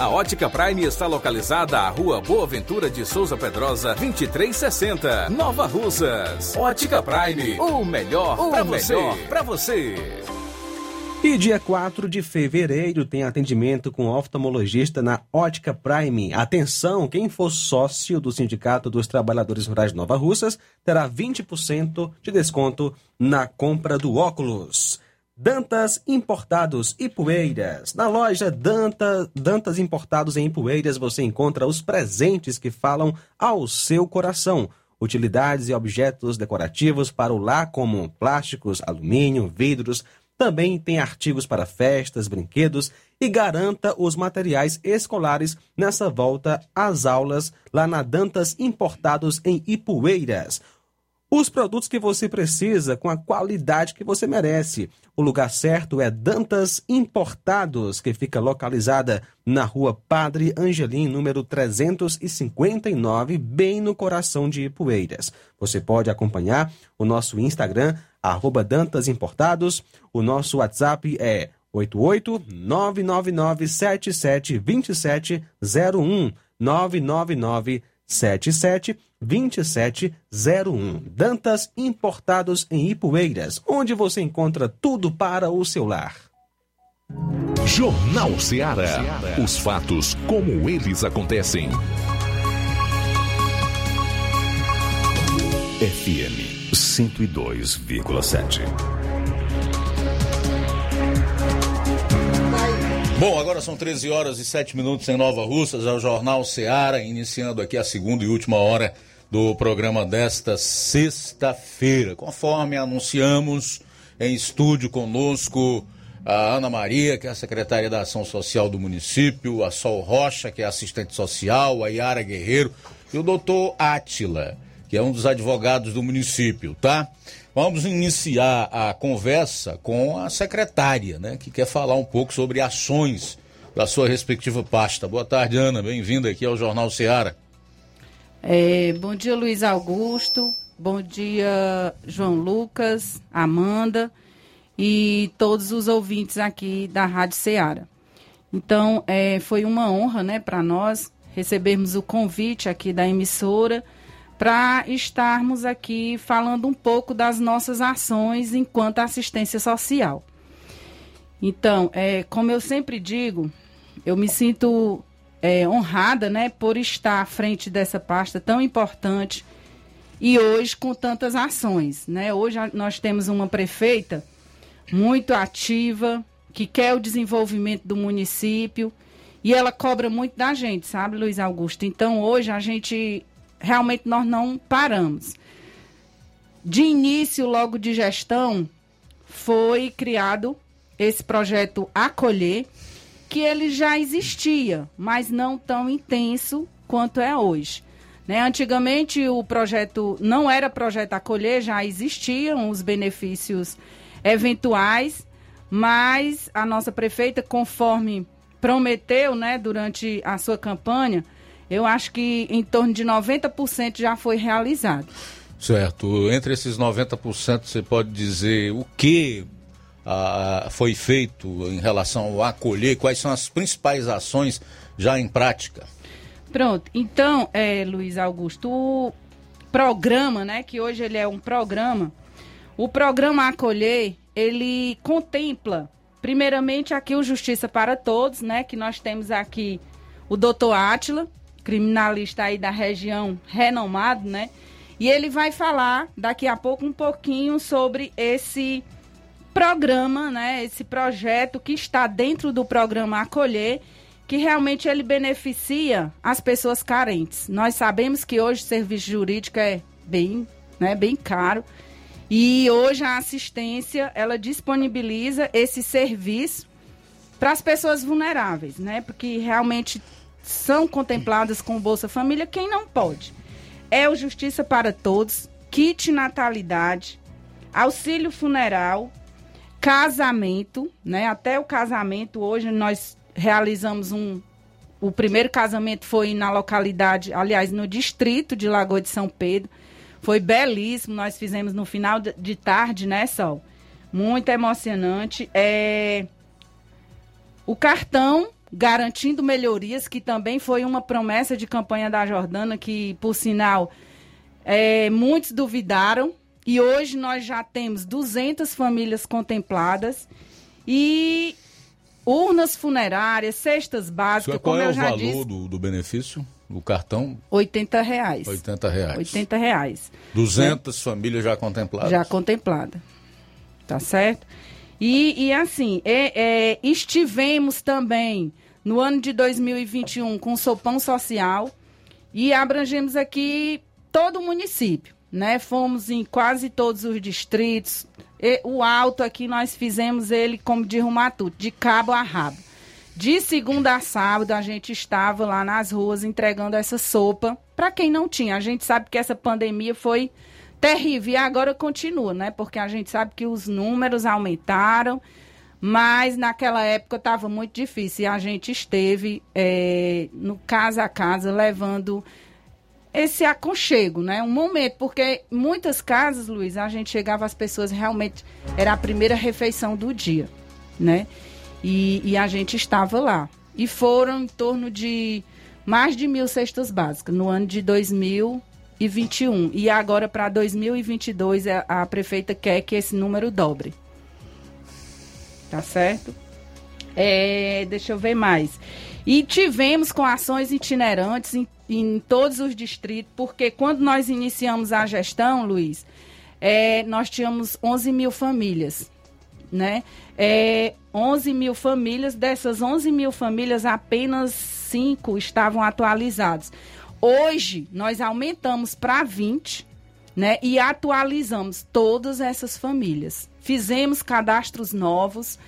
A Ótica Prime está localizada à Rua Boa Ventura de Souza Pedrosa, 2360, Nova Russas. Ótica Prime, o melhor para você. Pra você. E dia 4 de fevereiro tem atendimento com oftalmologista na Ótica Prime. Atenção, quem for sócio do Sindicato dos Trabalhadores Rurais de Nova Russas terá 20% de desconto na compra do óculos. Dantas Importados e Poeiras. Na loja Danta, Dantas Importados em Poeiras você encontra os presentes que falam ao seu coração. Utilidades e objetos decorativos para o lar, como plásticos, alumínio, vidros. Também tem artigos para festas, brinquedos e garanta os materiais escolares nessa volta às aulas lá na Dantas Importados em Ipueiras. Os produtos que você precisa com a qualidade que você merece. O lugar certo é Dantas Importados, que fica localizada na rua Padre Angelim, número 359, bem no coração de Ipueiras. Você pode acompanhar o nosso Instagram, arroba Dantas Importados. O nosso WhatsApp é 88999772701 999 77 2701. Dantas Importados em Ipueiras, onde você encontra tudo para o seu lar. Jornal Ceará. Os fatos como eles acontecem. FM 102,7. Bom, agora são 13 horas e 7 minutos em Nova Russas, é o Jornal Seara, iniciando aqui a segunda e última hora do programa desta sexta-feira. Conforme anunciamos, em estúdio conosco a Ana Maria, que é a secretária da Ação Social do município, a Sol Rocha, que é assistente social, a Yara Guerreiro e o doutor Átila, que é um dos advogados do município, tá? Vamos iniciar a conversa com a secretária, né, que quer falar um pouco sobre ações da sua respectiva pasta. Boa tarde, Ana. Bem-vinda aqui ao Jornal Seara. É, bom dia, Luiz Augusto. Bom dia, João Lucas, Amanda e todos os ouvintes aqui da Rádio Ceará. Então, é, foi uma honra né, para nós recebermos o convite aqui da emissora para estarmos aqui falando um pouco das nossas ações enquanto assistência social. Então, é, como eu sempre digo, eu me sinto é, honrada né, por estar à frente dessa pasta tão importante e hoje com tantas ações. Né? Hoje nós temos uma prefeita muito ativa, que quer o desenvolvimento do município e ela cobra muito da gente, sabe, Luiz Augusto? Então hoje a gente realmente nós não paramos. De início, logo de gestão, foi criado esse projeto Acolher, que ele já existia, mas não tão intenso quanto é hoje. Né? Antigamente o projeto não era projeto Acolher, já existiam os benefícios eventuais, mas a nossa prefeita, conforme prometeu né, durante a sua campanha, eu acho que em torno de 90% já foi realizado. Certo. Entre esses 90%, você pode dizer o que ah, foi feito em relação ao acolher? Quais são as principais ações já em prática? Pronto. Então, é, Luiz Augusto, o programa, né, que hoje ele é um programa, o programa Acolher, ele contempla primeiramente aqui o Justiça para Todos, né? Que nós temos aqui o doutor Átila, criminalista aí da região renomado, né? E ele vai falar daqui a pouco um pouquinho sobre esse programa, né? Esse projeto que está dentro do programa Acolher, que realmente ele beneficia as pessoas carentes. Nós sabemos que hoje o serviço jurídico é bem, né, bem caro. E hoje a assistência, ela disponibiliza esse serviço para as pessoas vulneráveis, né? Porque realmente são contempladas com Bolsa Família quem não pode. É o Justiça para Todos, kit natalidade, auxílio funeral, casamento, né? Até o casamento hoje nós realizamos um o primeiro casamento foi na localidade, aliás, no distrito de Lagoa de São Pedro. Foi belíssimo, nós fizemos no final de tarde, né, Sol? Muito emocionante. É... O cartão garantindo melhorias, que também foi uma promessa de campanha da Jordana, que, por sinal, é, muitos duvidaram. E hoje nós já temos 200 famílias contempladas. E urnas funerárias, cestas básicas, Qual como é eu o já valor disse. do, do benefício do cartão? 80 reais. 80 reais. 80 reais. 200 famílias já contempladas? Já contemplada. Tá certo? E, e assim, é, é, estivemos também no ano de 2021 com o Sopão Social e abrangemos aqui todo o município, né? Fomos em quase todos os distritos. E o alto aqui nós fizemos ele, como de Rumatuto, de cabo a rabo. De segunda a sábado a gente estava lá nas ruas entregando essa sopa para quem não tinha. A gente sabe que essa pandemia foi terrível e agora continua, né? Porque a gente sabe que os números aumentaram, mas naquela época estava muito difícil e a gente esteve é, no casa a casa levando esse aconchego, né? Um momento, porque muitas casas, Luiz, a gente chegava as pessoas realmente era a primeira refeição do dia, né? E, e a gente estava lá. E foram em torno de mais de mil cestas básicas no ano de 2021. E agora, para 2022, a, a prefeita quer que esse número dobre. Tá certo? É, deixa eu ver mais. E tivemos com ações itinerantes em, em todos os distritos, porque quando nós iniciamos a gestão, Luiz, é, nós tínhamos 11 mil famílias, né? É, 11 mil famílias, dessas 11 mil famílias, apenas 5 estavam atualizados. Hoje, nós aumentamos para 20, né? E atualizamos todas essas famílias. Fizemos cadastros novos,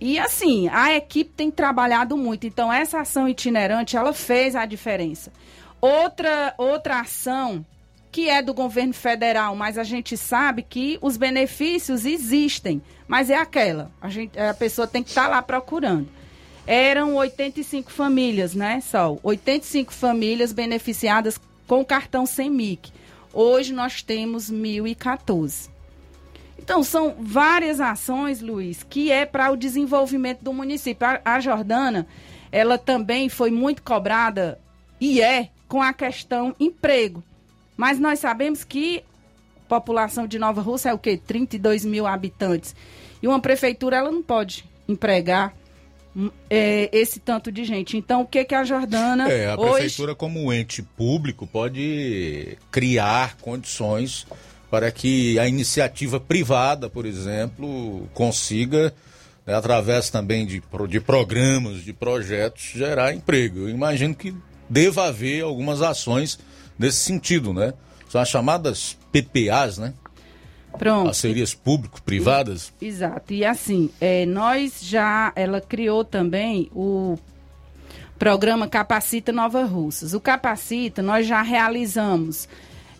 e assim, a equipe tem trabalhado muito. Então, essa ação itinerante, ela fez a diferença. Outra, outra ação que é do governo federal, mas a gente sabe que os benefícios existem, mas é aquela. A, gente, a pessoa tem que estar tá lá procurando. Eram 85 famílias, né, Sol? 85 famílias beneficiadas com cartão CEMIC. Hoje nós temos 1.014. Então, são várias ações, Luiz, que é para o desenvolvimento do município. A, Jordana, ela também foi muito cobrada, e é, com a questão emprego. Mas nós sabemos que a população de Nova Rússia é o quê? 32 mil habitantes. E uma prefeitura, ela não pode empregar é, esse tanto de gente. Então, o que, que a Jordana. É, a prefeitura, hoje... como ente público, pode criar condições para que a iniciativa privada, por exemplo, consiga, né, através também de, de programas, de projetos, gerar emprego. Eu imagino que deva haver algumas ações nesse sentido, né? São as chamadas PPAs, né? Pronto. Parcerias público-privadas. Exato. E assim, é, nós já, ela criou também o programa Capacita Nova Russas. O Capacita, nós já realizamos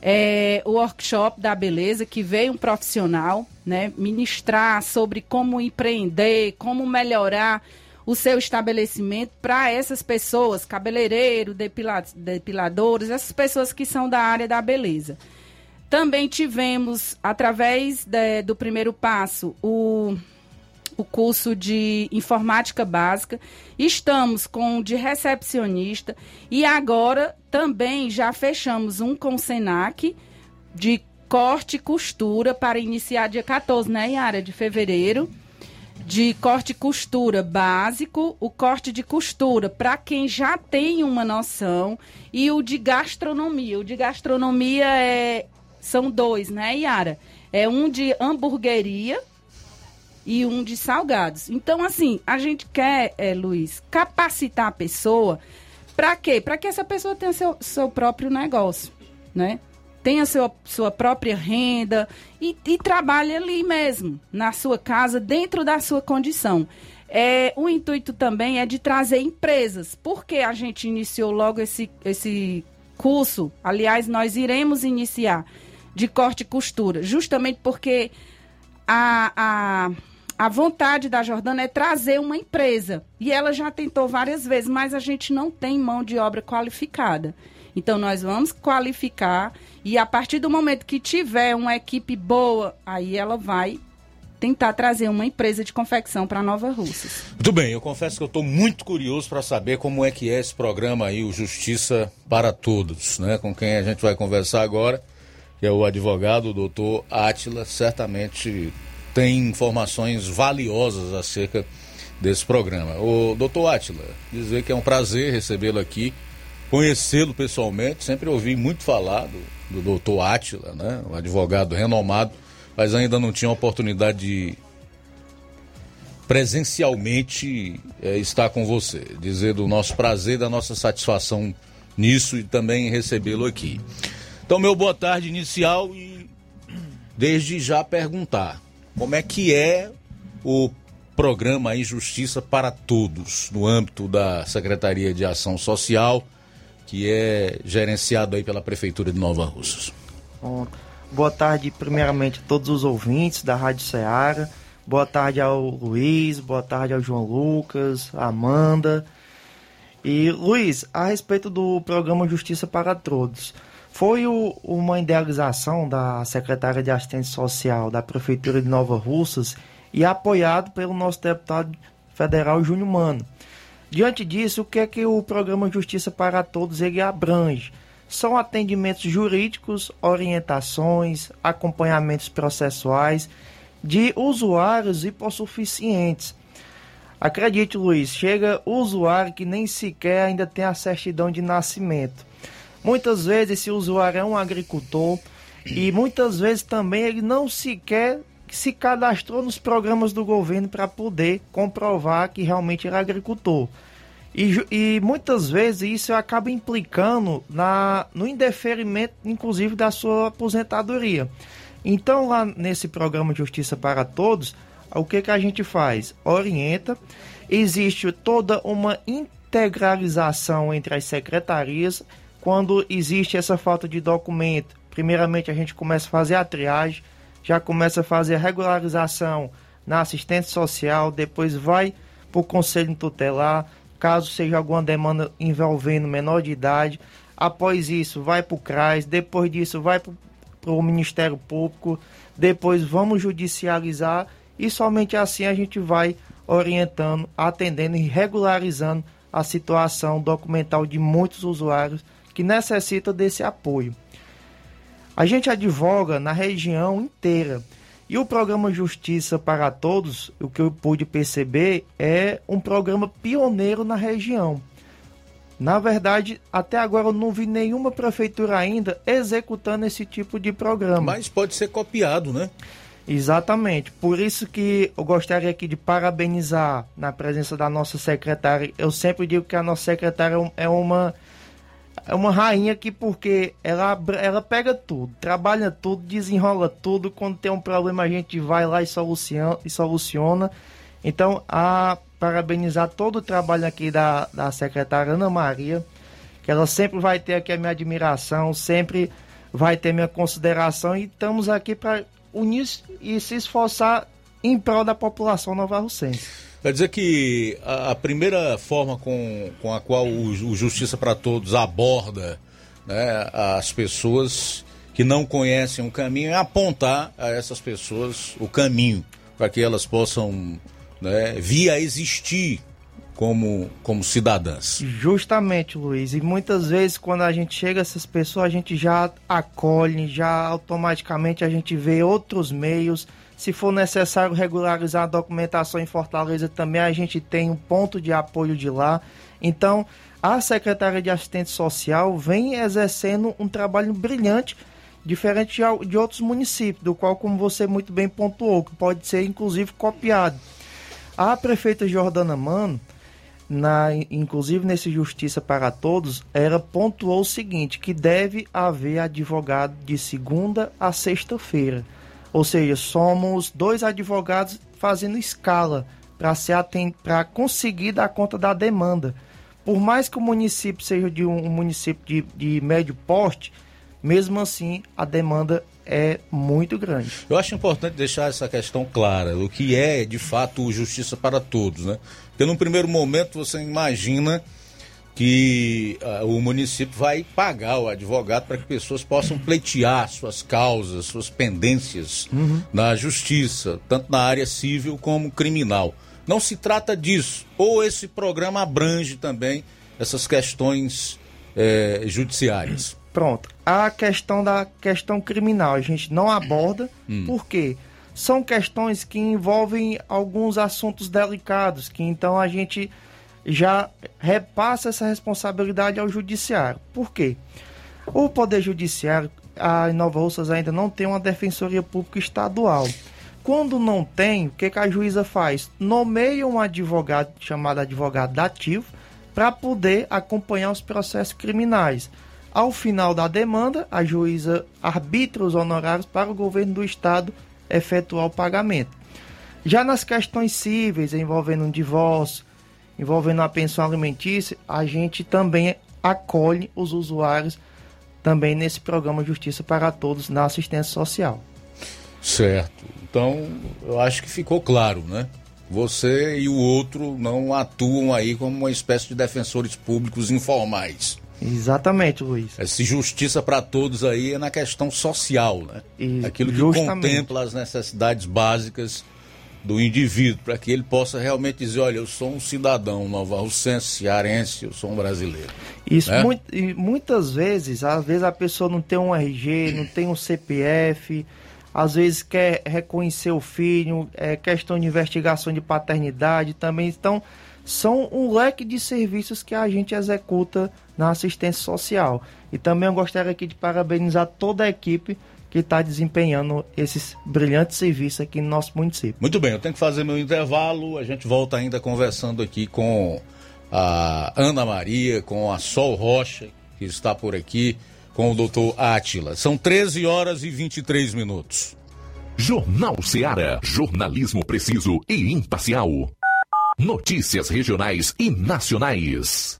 é, o workshop da beleza, que veio um profissional né, ministrar sobre como empreender, como melhorar o seu estabelecimento para essas pessoas, cabeleireiro, depila, depiladores, essas pessoas que são da área da beleza. Também tivemos, através de, do primeiro passo, o o curso de informática básica, estamos com de recepcionista e agora também já fechamos um com o Senac de corte e costura para iniciar dia 14, né, Yara, de fevereiro. de corte e costura básico, o corte de costura para quem já tem uma noção e o de gastronomia. O de gastronomia é são dois, né, Yara? É um de hamburgueria e um de salgados. Então, assim, a gente quer, é, Luiz, capacitar a pessoa para quê? Para que essa pessoa tenha seu, seu próprio negócio, né? Tenha seu, sua própria renda e, e trabalhe ali mesmo, na sua casa, dentro da sua condição. É, o intuito também é de trazer empresas. Porque a gente iniciou logo esse, esse curso? Aliás, nós iremos iniciar de corte e costura, justamente porque a, a, a vontade da Jordana é trazer uma empresa. E ela já tentou várias vezes, mas a gente não tem mão de obra qualificada. Então, nós vamos qualificar e a partir do momento que tiver uma equipe boa, aí ela vai tentar trazer uma empresa de confecção para Nova Russas. Muito bem, eu confesso que eu estou muito curioso para saber como é que é esse programa aí, o Justiça para Todos, né? Com quem a gente vai conversar agora, que é o advogado, o doutor Átila, certamente tem informações valiosas acerca desse programa. O doutor Átila, dizer que é um prazer recebê-lo aqui, conhecê-lo pessoalmente, sempre ouvi muito falar do, do doutor Átila, né? Um advogado renomado mas ainda não tinha oportunidade de presencialmente é, estar com você, dizer do nosso prazer, da nossa satisfação nisso e também recebê-lo aqui. Então, meu boa tarde inicial e desde já perguntar como é que é o programa aí Justiça para Todos, no âmbito da Secretaria de Ação Social, que é gerenciado aí pela Prefeitura de Nova Russas. Bom. Boa tarde, primeiramente, a todos os ouvintes da Rádio Ceará. Boa tarde ao Luiz, boa tarde ao João Lucas, a Amanda. E, Luiz, a respeito do programa Justiça para Todos, foi o, uma idealização da secretária de Assistência Social da Prefeitura de Nova Russas e apoiado pelo nosso deputado federal Júnior Mano. Diante disso, o que é que o programa Justiça para Todos ele abrange? são atendimentos jurídicos, orientações, acompanhamentos processuais de usuários hipossuficientes. Acredite, Luiz, chega usuário que nem sequer ainda tem a certidão de nascimento. Muitas vezes esse usuário é um agricultor e muitas vezes também ele não sequer se cadastrou nos programas do governo para poder comprovar que realmente é agricultor. E, e, muitas vezes isso acaba implicando na, no indeferimento, inclusive, da sua aposentadoria. Então, lá nesse programa Justiça para Todos, o que, que a gente faz? Orienta, existe toda uma integralização entre as secretarias. Quando existe essa falta de documento, primeiramente a gente começa a fazer a triagem, já começa a fazer a regularização na assistência social, depois vai para o conselho tutelar caso seja alguma demanda envolvendo menor de idade. Após isso, vai para o CRAS, depois disso, vai para o Ministério Público, depois vamos judicializar e somente assim a gente vai orientando, atendendo e regularizando a situação documental de muitos usuários que necessitam desse apoio. A gente advoga na região inteira e o programa Justiça para Todos, o que eu pude perceber, é um programa pioneiro na região. Na verdade, até agora eu não vi nenhuma prefeitura ainda executando esse tipo de programa. Mas pode ser copiado, né? Exatamente. Por isso que eu gostaria aqui de parabenizar na presença da nossa secretária. Eu sempre digo que a nossa secretária é uma é uma rainha que porque ela, ela pega tudo, trabalha tudo, desenrola tudo. Quando tem um problema a gente vai lá e soluciona. E soluciona. Então, a parabenizar todo o trabalho aqui da, da secretária Ana Maria, que ela sempre vai ter aqui a minha admiração, sempre vai ter minha consideração e estamos aqui para unir e se esforçar em prol da população nova-russense. Quer dizer que a, a, primeira forma com, com a qual o, o Justiça para Todos aborda né, as pessoas que não conhecem o caminho é apontar a essas pessoas o caminho para que elas possam né, vir a existir como, como cidadãs. Justamente, Luiz. E muitas vezes quando a gente chega a essas pessoas, a gente já acolhe, já automaticamente a gente vê outros meios Se for necessário regularizar a documentação em Fortaleza, também a gente tem um ponto de apoio de lá. Então, a Secretaria de Assistência Social vem exercendo um trabalho brilhante, diferente de outros municípios, do qual, como você muito bem pontuou, que pode ser inclusive copiado. A prefeita Jordana Mano, na, inclusive nesse Justiça para Todos, ela pontuou o seguinte, que deve haver advogado de segunda a sexta-feira. Ou seja, somos dois advogados fazendo escala para conseguir dar conta da demanda por mais que o município seja de um, município de, de médio porte, mesmo assim a demanda é muito grande. Eu acho importante deixar essa questão clara, o que é de fato justiça para todos, né? Porque num primeiro momento você imagina que uh, o município vai pagar o advogado para que pessoas possam pleitear suas causas, suas pendências uhum. na justiça, tanto na área civil como criminal. Não se trata disso. Ou esse programa abrange também essas questões é, judiciárias. Pronto. A questão da questão criminal a gente não aborda, hum. porque são questões que envolvem alguns assuntos delicados, que então a gente já repassa essa responsabilidade ao judiciário. Por quê? O Poder Judiciário, a Nova Russas ainda não tem uma defensoria pública estadual. Quando não tem, o que, que a juíza faz? Nomeia um advogado chamado advogado dativo para poder acompanhar os processos criminais. Ao final da demanda, a juíza arbitra os honorários para o governo do estado efetuar o pagamento. Já nas questões cíveis envolvendo um divórcio, envolvendo a pensão alimentícia, a gente também acolhe os usuários também nesse programa Justiça para Todos na assistência social. Certo. Então, eu acho que ficou claro, né? Você e o outro não atuam aí como uma espécie de defensores públicos informais. Exatamente, Luiz. Essa justiça para todos aí é na questão social, né? E Aquilo que justamente. contempla as necessidades básicas do indivíduo, para que ele possa realmente dizer, olha, eu sou um cidadão nova-russense, cearense, eu sou um brasileiro. Isso, né? muito, muitas vezes, às vezes a pessoa não tem um RG, não tem um CPF, às vezes quer reconhecer o filho, é questão de investigação de paternidade também. Então, são um leque de serviços que a gente executa na assistência social. E também eu gostaria aqui de parabenizar toda a equipe que está desempenhando esses brilhantes serviços aqui no nosso município. Muito bem, eu tenho que fazer meu intervalo. A gente volta ainda conversando aqui com a Ana Maria, com a Sol Rocha, que está por aqui com o doutor Átila. São 13 horas e 23 minutos. Jornal Seara. Jornalismo preciso e imparcial. Notícias regionais e nacionais.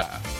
Bora!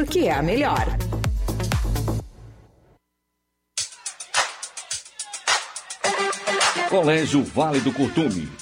porque é a melhor. Colégio Vale do Curtume.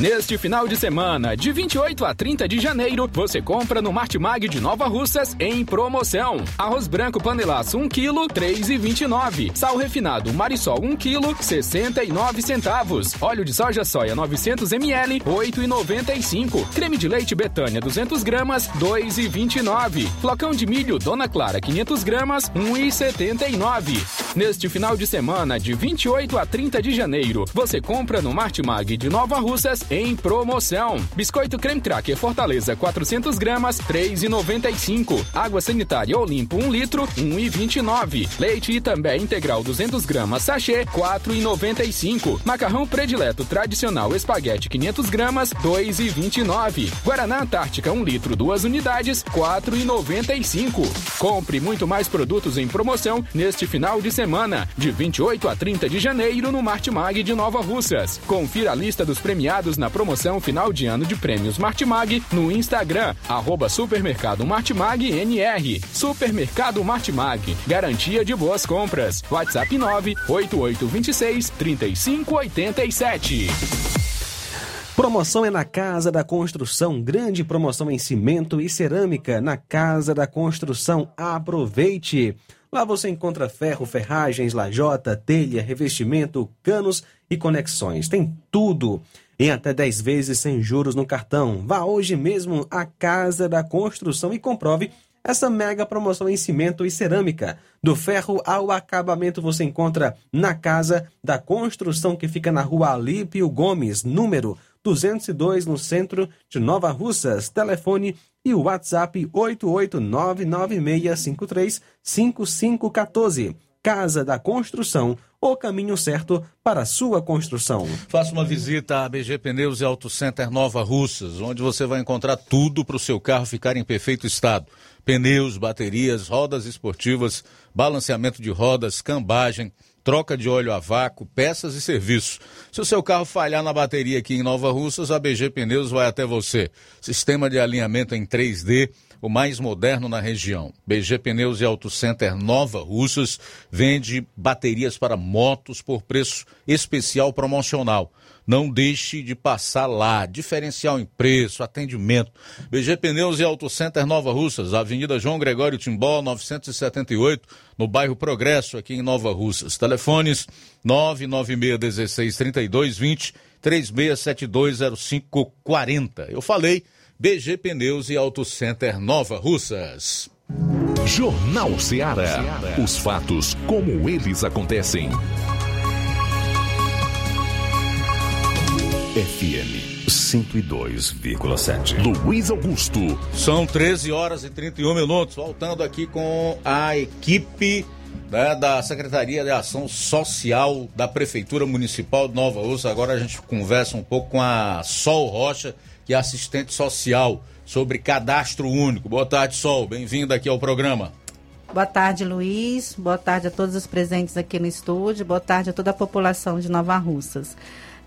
Neste final de semana, de 28 a 30 de janeiro, você compra no Martimag de Nova Russas em promoção. Arroz branco panelaço 1 kg, 3,29. Sal refinado Marisol 1 kg, 69 centavos. Óleo de soja soia 900 ml, 8,95. Creme de leite Betânia 200 gramas, 2,29. Flocão de milho Dona Clara 500 gramas, 1,79. Neste final de semana, de 28 a 30 de janeiro, você compra no Martimag de Nova Russas em promoção. Biscoito creme cracker Fortaleza 400 gramas, 3,95. Água sanitária Olimpo 1 litro, 1,29. Leite Itambé integral 200 gramas sachê, 4,95. Macarrão predileto tradicional espaguete 500 gramas, 2,29. Guaraná Antártica 1 litro, 2 unidades, 4,95. Compre muito mais produtos em promoção neste final de semana, de 28 a 30 de janeiro no Martimag de Nova Russas. Confira a lista dos premiados na promoção final de ano de prêmios Martimag no Instagram, arroba Supermercado Martimag NR. Supermercado Martimag, garantia de boas compras. WhatsApp 98826 3587. Promoção é na Casa da Construção, grande promoção em cimento e cerâmica na Casa da Construção. Aproveite! Lá você encontra ferro, ferragens, lajota, telha, revestimento, canos e conexões. Tem tudo em até 10 vezes sem juros no cartão. Vá hoje mesmo à Casa da Construção e comprove essa mega promoção em cimento e cerâmica. Do ferro ao acabamento você encontra na Casa da Construção, que fica na rua Alípio Gomes, número 202, no centro de Nova Russas. Telefone e WhatsApp 88996535514. Casa da Construção, o caminho certo para a sua construção. Faça uma visita à BG Pneus e Auto Center Nova Russas, onde você vai encontrar tudo para o seu carro ficar em perfeito estado. Pneus, baterias, rodas esportivas, balanceamento de rodas, cambagem, troca de óleo a vácuo, peças e serviços. Se o seu carro falhar na bateria aqui em Nova Russas, a BG Pneus vai até você. Sistema de alinhamento em 3D, o mais moderno na região. BG Pneus e Auto Center Nova Russas vende baterias para motos por preço especial promocional. Não deixe de passar lá. Diferencial em preço, atendimento. BG Pneus e Auto Center Nova Russas, Avenida João Gregório Timbó, 978, no bairro Progresso, aqui em Nova Russas. Telefones 996163220, 36720540. Eu falei BG Pneus e Auto Center Nova Russas. Jornal Ceará. Os fatos como eles acontecem. FM 102,7. Luiz Augusto. São 13 horas e 31 minutos. Voltando aqui com a equipe né, da Secretaria de Ação Social da Prefeitura Municipal de Nova Ursa. Agora a gente conversa um pouco com a Sol Rocha, que é assistente social, sobre cadastro único. Boa tarde, Sol. Bem-vinda aqui ao programa. Boa tarde, Luiz. Boa tarde a todos os presentes aqui no estúdio. Boa tarde a toda a população de Nova Russas.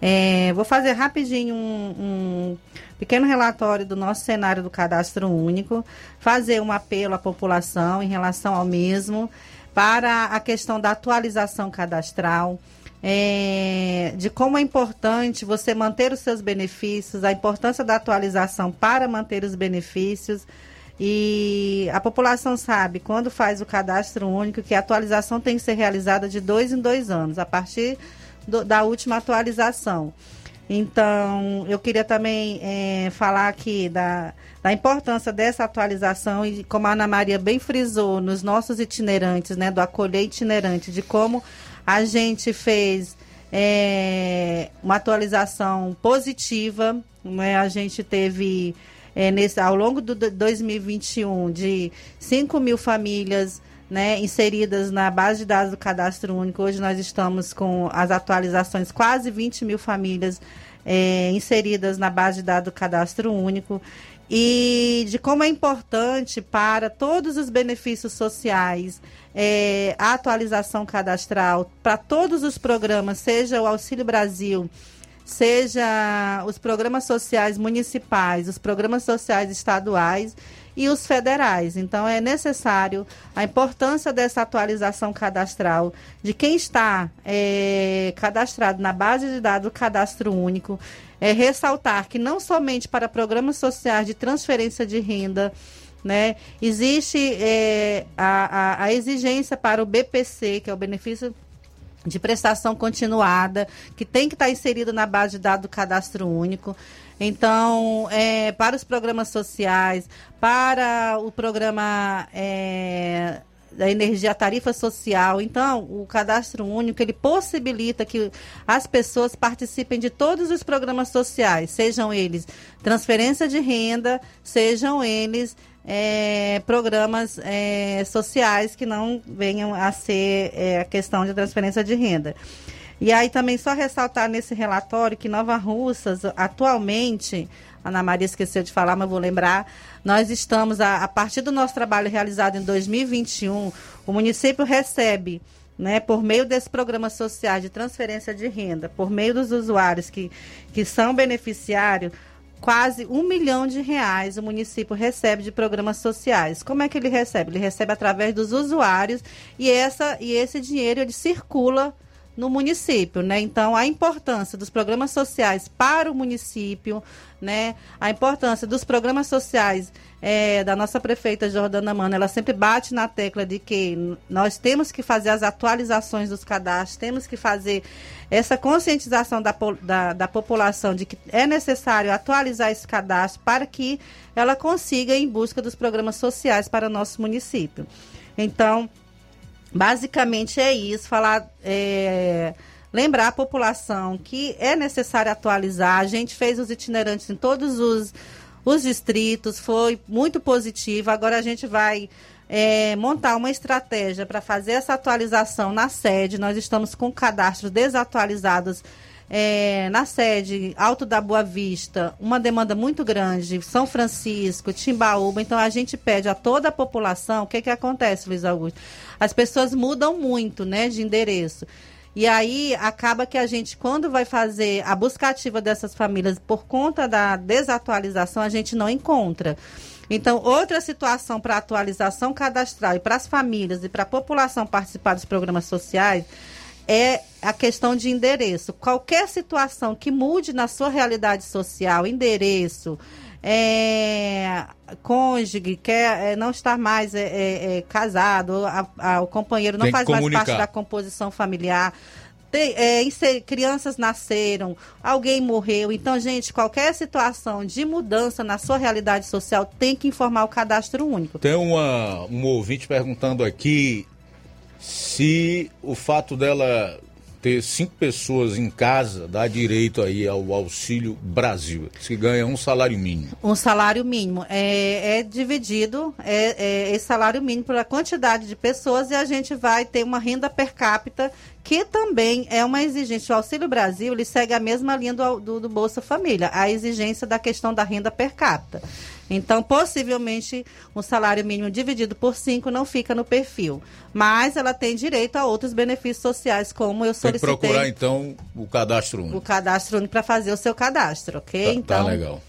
É, vou fazer rapidinho um, um, pequeno relatório do nosso cenário do cadastro único, fazer um apelo à população em relação ao mesmo, para a questão da atualização cadastral. É, de como é importante você manter os seus benefícios, a importância da atualização para manter os benefícios. E a população sabe, quando faz o cadastro único, que a atualização tem que ser realizada de dois em dois anos, a partir do, da última atualização. Então, eu queria também é, falar aqui da, da importância dessa atualização e como a Ana Maria bem frisou nos nossos itinerantes, né, do acolher itinerante, de como a gente fez é, uma atualização positiva, né, a gente teve é, nesse, ao longo do 2021 de 5 mil famílias né, inseridas na base de dados do cadastro único. Hoje nós estamos com as atualizações, quase 20 mil famílias é, inseridas na base de dados do cadastro único. E de como é importante para todos os benefícios sociais é, a atualização cadastral para todos os programas, seja o Auxílio Brasil, seja os programas sociais municipais, os programas sociais estaduais e os federais. Então, é necessário a importância dessa atualização cadastral de quem está é, cadastrado na base de dados do cadastro único. É ressaltar que não somente para programas sociais de transferência de renda, né, existe é, a, a, a exigência para o BPC, que é o benefício de prestação continuada, que tem que estar inserido na base de dados do cadastro único. Então, é, para os programas sociais, para o programa é, da energia tarifa social. Então, o cadastro único ele possibilita que as pessoas participem de todos os programas sociais, sejam eles transferência de renda, sejam eles é, programas é, sociais que não venham a ser é, a questão de transferência de renda. E aí também só ressaltar nesse relatório que Nova Russas, atualmente, Ana Maria esqueceu de falar, mas vou lembrar, nós estamos, a, a partir do nosso trabalho realizado em 2021, o município recebe né, por meio desse programa social de transferência de renda, por meio dos usuários que, que são beneficiários, quase um milhão de reais o município recebe de programas sociais. Como é que ele recebe? Ele recebe através dos usuários e, essa, e esse dinheiro ele circula no município, né? Então, a importância dos programas sociais para o município, né? A importância dos programas sociais é, da nossa prefeita Jordana Mano, ela sempre bate na tecla de que nós temos que fazer as atualizações dos cadastros, temos que fazer essa conscientização da, da, da população de que é necessário atualizar esse cadastro para que ela consiga ir em busca dos programas sociais para o nosso município. Então, Basicamente é isso, falar. É, lembrar a população que é necessário atualizar. A gente fez os itinerantes em todos os, os distritos, foi muito positivo. Agora a gente vai é, montar uma estratégia para fazer essa atualização na sede. Nós estamos com cadastros desatualizados é, na sede Alto da Boa Vista, uma demanda muito grande, São Francisco, Timbaúba. Então a gente pede a toda a população, o que que acontece, Luiz Augusto? As pessoas mudam muito, né, de endereço. E aí acaba que a gente, quando vai fazer a busca ativa dessas famílias por conta da desatualização, a gente não encontra. Então, outra situação para atualização cadastral e para as famílias e para a população participar dos programas sociais é a questão de endereço. Qualquer situação que mude na sua realidade social, endereço, é, cônjuge, quer é, não estar mais é, é, é casado, a, a, o companheiro não faz mais comunicar. parte da composição familiar. Tem, é, crianças nasceram, alguém morreu. Então, gente, qualquer situação de mudança na sua realidade social tem que informar o cadastro único. Tem uma, um ouvinte perguntando aqui se o fato dela ter cinco pessoas em casa dá direito aí ao Auxílio Brasil, que ganha um salário mínimo. Um salário mínimo é, é dividido, é, é esse salário mínimo pela quantidade de pessoas e a gente vai ter uma renda per capita que também é uma exigência. O Auxílio Brasil ele segue a mesma linha do, do, do Bolsa Família, a exigência da questão da renda per capita. Então, possivelmente, um salário mínimo dividido por cinco não fica no perfil. Mas ela tem direito a outros benefícios sociais, como eu Tem que solicitei procurar então o cadastro único. o cadastro único para fazer o seu cadastro, ok? Tá, então, tá legal.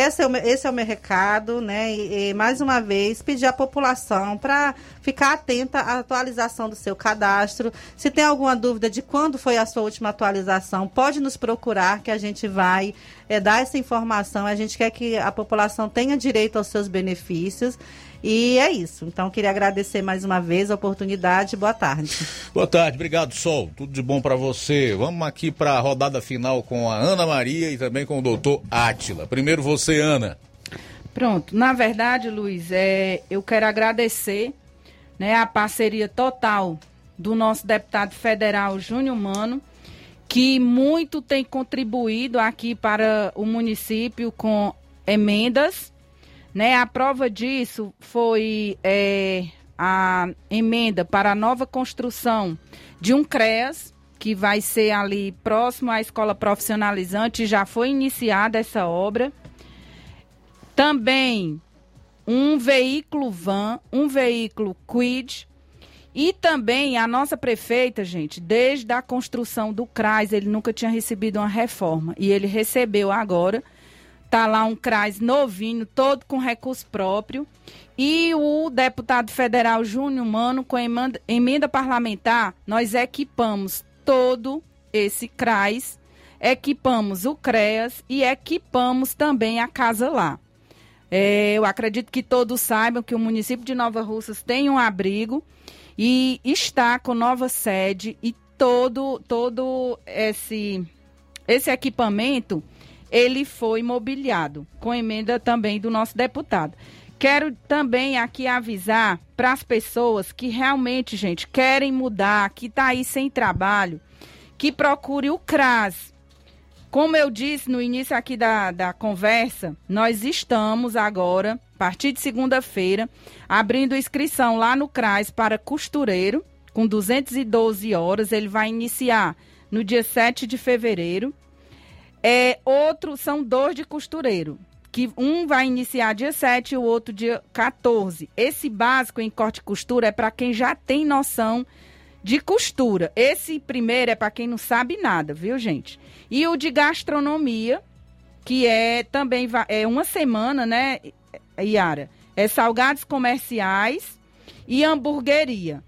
Esse é, o, meu- esse é o meu recado, né? E, e, mais uma vez pedir à população para ficar atenta à atualização do seu cadastro. Se tem alguma dúvida de quando foi a sua última atualização, pode nos procurar que a gente vai eh, dar essa informação. A gente quer que a população tenha direito aos seus benefícios. E é isso. Então, queria agradecer mais uma vez a oportunidade. Boa tarde. Boa tarde, obrigado Sol, tudo de bom pra você. Vamos aqui pra rodada final com a Ana Maria e também com o doutor Átila. Primeiro você, Ana. Pronto, na verdade, Luiz, é, eu quero agradecer né, a parceria total do nosso deputado federal Júnior Mano, que muito tem contribuído aqui para o município com emendas. Né? A prova disso foi é, a emenda para a nova construção de um CREAS, que vai ser ali próximo à escola profissionalizante, já foi iniciada essa obra. Também um veículo van, um veículo quid e também a nossa prefeita, gente, desde a construção do CRAS, ele nunca tinha recebido uma reforma e ele recebeu agora. Tá lá um CRAS novinho, todo com recurso próprio. E o deputado federal Júnior Mano, com emenda, emenda parlamentar, nós equipamos todo esse CRAS, equipamos o CREAS e equipamos também a Casa Lá. É, eu acredito que todos saibam que o município de Nova Russas tem um abrigo e está com nova sede e todo todo esse esse equipamento ele foi mobiliado com emenda também do nosso deputado. Quero também aqui avisar para as pessoas que realmente, gente, querem mudar, que está aí sem trabalho, que procure o CRAS. Como eu disse no início aqui da, da conversa, nós estamos agora, a partir de segunda-feira, abrindo inscrição lá no CRAS para costureiro, com 212 horas. Ele vai iniciar no dia 7 de fevereiro. É, outro, são dois de costureiro, que um vai iniciar dia 7 e o outro dia 14. Esse básico em corte e costura é para quem já tem noção de costura. Esse primeiro é para quem não sabe nada, viu, gente? E o de gastronomia, que é também é uma semana, né, Yara? É salgados comerciais e hamburgueria.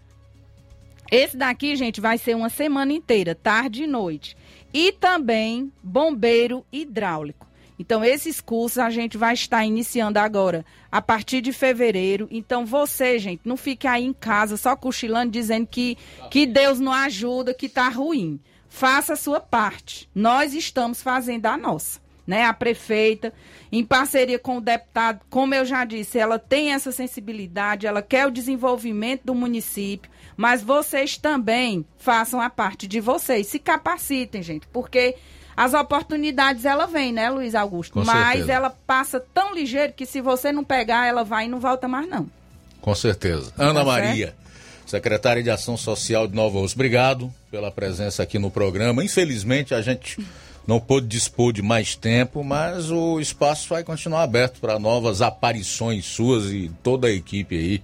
Esse daqui, gente, vai ser uma semana inteira, tarde e noite. E também bombeiro hidráulico. Então, esses cursos a gente vai estar iniciando agora, a partir de fevereiro. Então, você, gente, não fique aí em casa só cochilando, dizendo que, que Deus não ajuda, que tá ruim. Faça a sua parte. Nós estamos fazendo a nossa. Né? A prefeita, em parceria com o deputado, como eu já disse, ela tem essa sensibilidade, ela quer o desenvolvimento do município, mas vocês também façam a parte de vocês, se capacitem, gente, porque as oportunidades ela vem, né, Luiz Augusto? Com mas certeza. ela passa tão ligeiro que se você não pegar, ela vai e não volta mais não. Com certeza. Ana Tá Maria. secretária de Ação Social de Nova Rússia. Obrigado pela presença aqui no programa. Infelizmente, a gente não pôde dispor de mais tempo, mas o espaço vai continuar aberto para novas aparições suas e toda a equipe aí,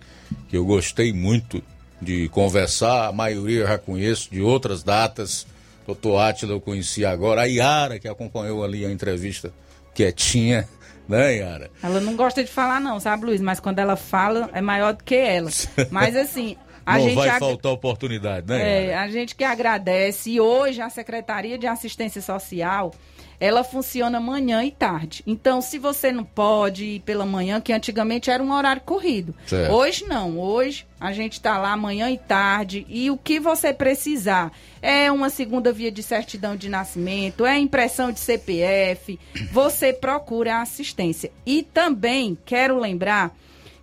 que eu gostei muito de conversar. A maioria eu já conheço de outras datas. Doutor Átila eu conheci agora. A Yara, que acompanhou ali a entrevista quietinha <laughs> né, Yara? Ela não gosta de falar, não, sabe, Luiz? Mas quando ela fala, é maior do que ela. <laughs> Mas assim. A não gente vai ag- faltar oportunidade, né? É, a gente que agradece. E hoje a Secretaria de Assistência Social, ela funciona manhã e tarde. Então, se você não pode ir pela manhã, que antigamente era um horário corrido. Certo. Hoje não. Hoje a gente está lá manhã e tarde. E o que você precisar é uma segunda via de certidão de nascimento, é impressão de CPF. Você procura a assistência. E também quero lembrar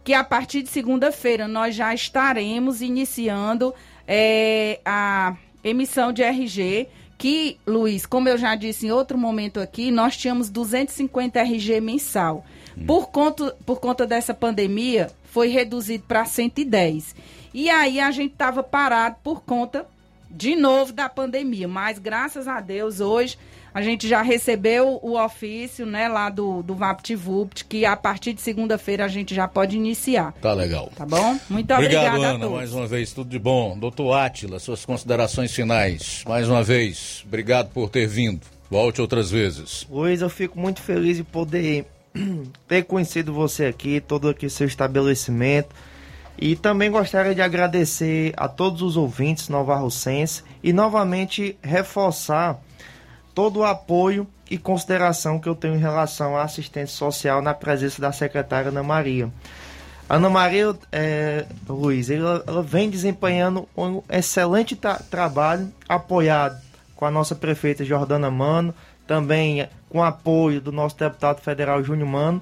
que a partir de segunda-feira nós já estaremos iniciando é, a emissão de RG. Que, Luiz, como eu já disse em outro momento aqui, nós tínhamos 250 RG mensal. Por, conta, por conta dessa pandemia, foi reduzido para 110. E aí a gente estava parado por conta, de novo, da pandemia. Mas, graças a Deus, hoje a gente já recebeu o ofício né, lá do, do VaptVupt, que a partir de segunda-feira a gente já pode iniciar. Tá legal. Tá bom? Muito Obrigado, obrigada a Ana, todos. mais uma vez, tudo de bom. Doutor Átila, suas considerações finais. Mais uma vez, obrigado por ter vindo. Volte outras vezes. Luiz, eu fico muito feliz de poder <clears throat> ter conhecido você aqui, todo aqui seu estabelecimento. E também gostaria de agradecer a todos os ouvintes novarrocenses e novamente reforçar todo o apoio e consideração que eu tenho em relação à assistência social na presença da secretária Ana Maria. Ana Maria é, Luiz, ela, ela vem desempenhando um excelente tra- trabalho, apoiado com a nossa prefeita Jordana Mano, também com apoio do nosso deputado federal Júnior Mano,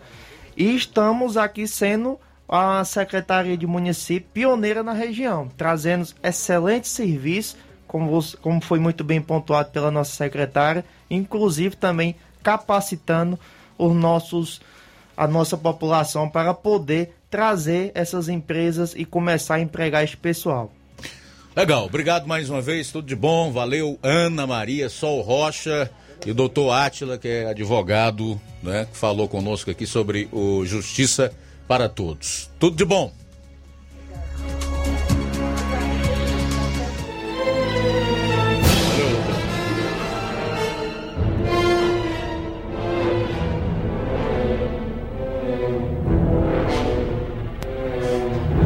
e estamos aqui sendo a Secretaria de Município pioneira na região, trazendo excelentes serviços, como, como foi muito bem pontuado pela nossa secretária, inclusive também capacitando os nossos a nossa população para poder trazer essas empresas e começar a empregar esse pessoal. Legal, obrigado mais uma vez, tudo de bom. Valeu, Ana Maria Sol Rocha e o doutor Átila, que é advogado, né, que falou conosco aqui sobre o Justiça para Todos. Tudo de bom.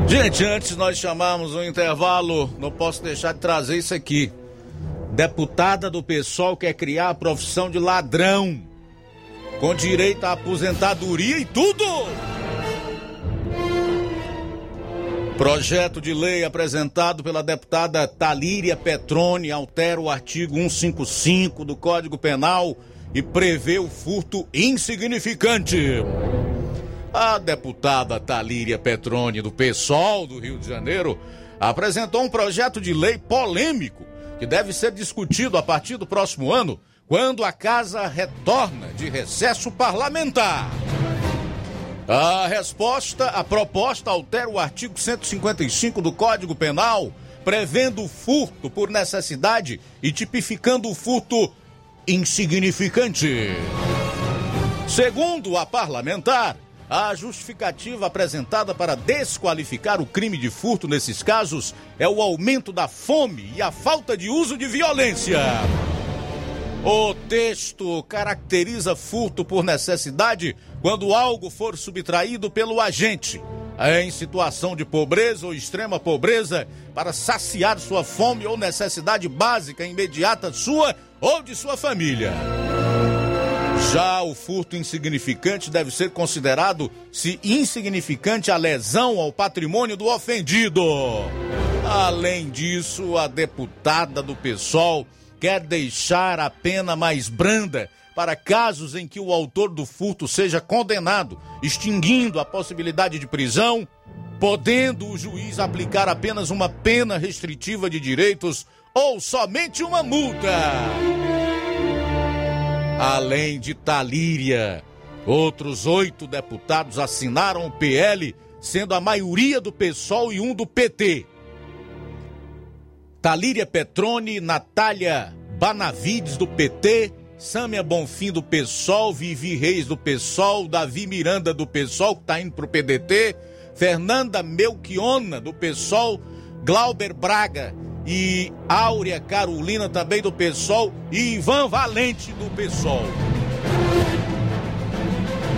Gente, antes nós chamamos um intervalo, não posso deixar de trazer isso aqui. Deputada do PSOL quer criar a profissão de ladrão, com direito à aposentadoria e tudo. Projeto de lei apresentado pela deputada Talíria Petroni altera o artigo 155 do Código Penal e prevê o furto insignificante. A deputada Talíria Petroni, do PSOL do Rio de Janeiro, apresentou um projeto de lei polêmico que deve ser discutido a partir do próximo ano, quando a casa retorna de recesso parlamentar. A resposta, a proposta altera o artigo 155 do Código Penal, prevendo o furto por necessidade e tipificando o furto insignificante. Segundo a parlamentar, a justificativa apresentada para desqualificar o crime de furto nesses casos é o aumento da fome e a falta de uso de violência. O texto caracteriza furto por necessidade quando algo for subtraído pelo agente em situação de pobreza ou extrema pobreza para saciar sua fome ou necessidade básica imediata sua ou de sua família. Já o furto insignificante deve ser considerado se insignificante a lesão ao patrimônio do ofendido. Além disso, a deputada do PSOL quer deixar a pena mais branda para casos em que o autor do furto seja condenado, extinguindo a possibilidade de prisão, podendo o juiz aplicar apenas uma pena restritiva de direitos ou somente uma multa. Além de Talíria, outros oito deputados assinaram o PL, sendo a maioria do PSOL e um do PT. Talíria Petrone, Natália Banavides do PT, Sâmia Bonfim do PSOL, Vivi Reis do PSOL, Davi Miranda do PSOL, que está indo para o PDT, Fernanda Melchiona do PSOL, Glauber Braga e Áurea Carolina também do PSOL e Ivan Valente do PSOL.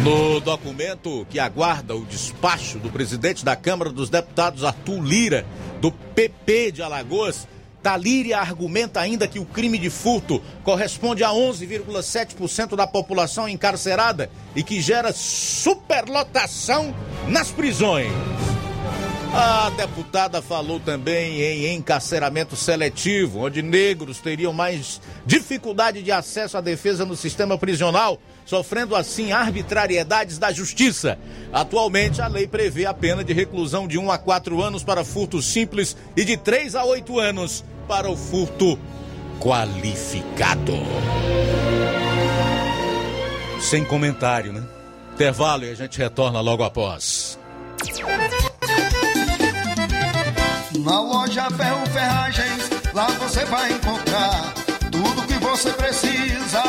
No documento que aguarda o despacho do presidente da Câmara dos Deputados, Arthur Lira, do PP de Alagoas, Talíria argumenta ainda que o crime de furto corresponde a 11,7% da população encarcerada e que gera superlotação nas prisões. A deputada falou também em encarceramento seletivo, onde negros teriam mais dificuldade de acesso à defesa no sistema prisional, sofrendo assim arbitrariedades da justiça. Atualmente, a lei prevê a pena de reclusão de 1 a 4 anos para furto simples e de 3 a 8 anos para o furto qualificado. Sem comentário, né? Intervalo e a gente retorna logo após. Na loja Ferro Ferragens, lá você vai encontrar tudo que você precisa,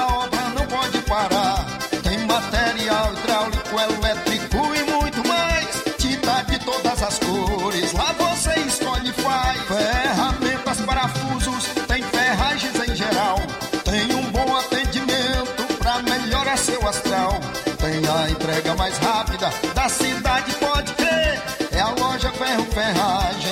pode parar. Tem material hidráulico, elétrico e muito mais. Tinta de todas as cores, lá você escolhe e faz. Ferramentas, parafusos, tem ferragens em geral. Tem um bom atendimento pra melhorar seu astral. Tem a entrega mais rápida da cidade, pode crer. É a loja Ferro Ferragem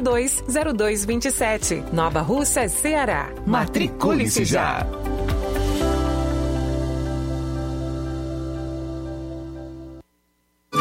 0227. Nova Russas, Ceará. Matricule-se já.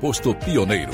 posto Pioneiro.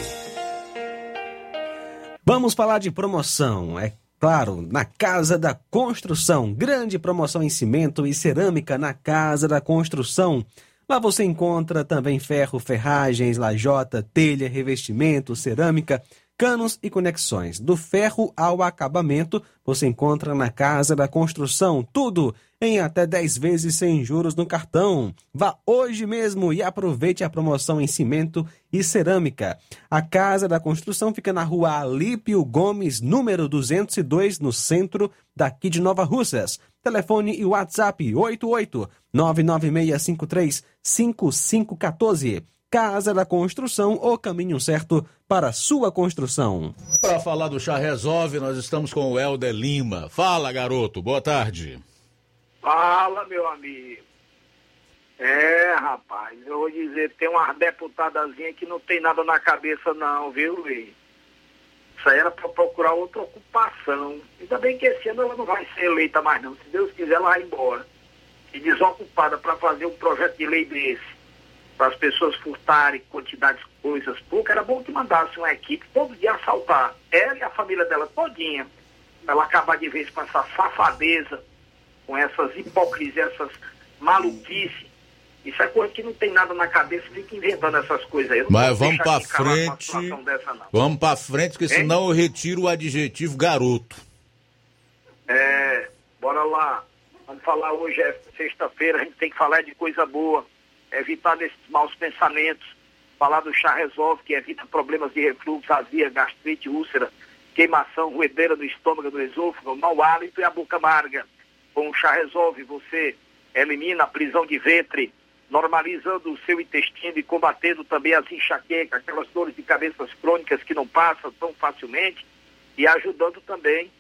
Vamos falar de promoção. É claro, na Casa da Construção. Grande promoção em cimento e cerâmica na Casa da Construção. Lá você encontra também ferro, ferragens, lajota, telha, revestimento, cerâmica, canos e conexões. Do ferro ao acabamento, você encontra na Casa da Construção. Tudo em até 10 vezes sem juros no cartão. Vá hoje mesmo e aproveite a promoção em cimento e cerâmica. A Casa da Construção fica na rua Alípio Gomes, número 202, no centro daqui de Nova Russas. Telefone e WhatsApp 88 99653 5514. Casa da Construção, o caminho certo para sua construção. Para falar do Chá Resolve, nós estamos com o Helder Lima. Fala, garoto. Boa tarde. Fala, meu amigo. É, rapaz, eu vou dizer, tem uma deputadazinha que não tem nada na cabeça não, viu, Luiz? Isso aí era para procurar outra ocupação. Ainda bem que esse ano ela não vai ser eleita mais não. Se Deus quiser, ela vai embora. E desocupada para fazer um projeto de lei desse, para as pessoas furtarem quantidades de coisas poucas, era bom que mandasse uma equipe todo dia assaltar. Ela e a família dela todinha. Pra ela acabar de vez com essa safadeza, com essas hipocrisias, essas maluquices. Isso é coisa que não tem nada na cabeça, fica inventando essas coisas aí. Mas vamos uma frente. Dessa, não. Vamos pra frente, porque Hein? senão eu retiro o adjetivo garoto. É, bora lá. Vamos falar hoje, é sexta-feira, a gente tem que falar de coisa boa, evitar desses maus pensamentos, falar do chá resolve, que evita problemas de refluxo, azia, gastrite, úlcera, queimação, ruedeira do estômago, do esôfago, mau hálito e a boca amarga. Com o chá resolve, você elimina a prisão de ventre, normalizando o seu intestino e combatendo também as enxaquecas, aquelas dores de cabeças crônicas que não passam tão facilmente, e ajudando também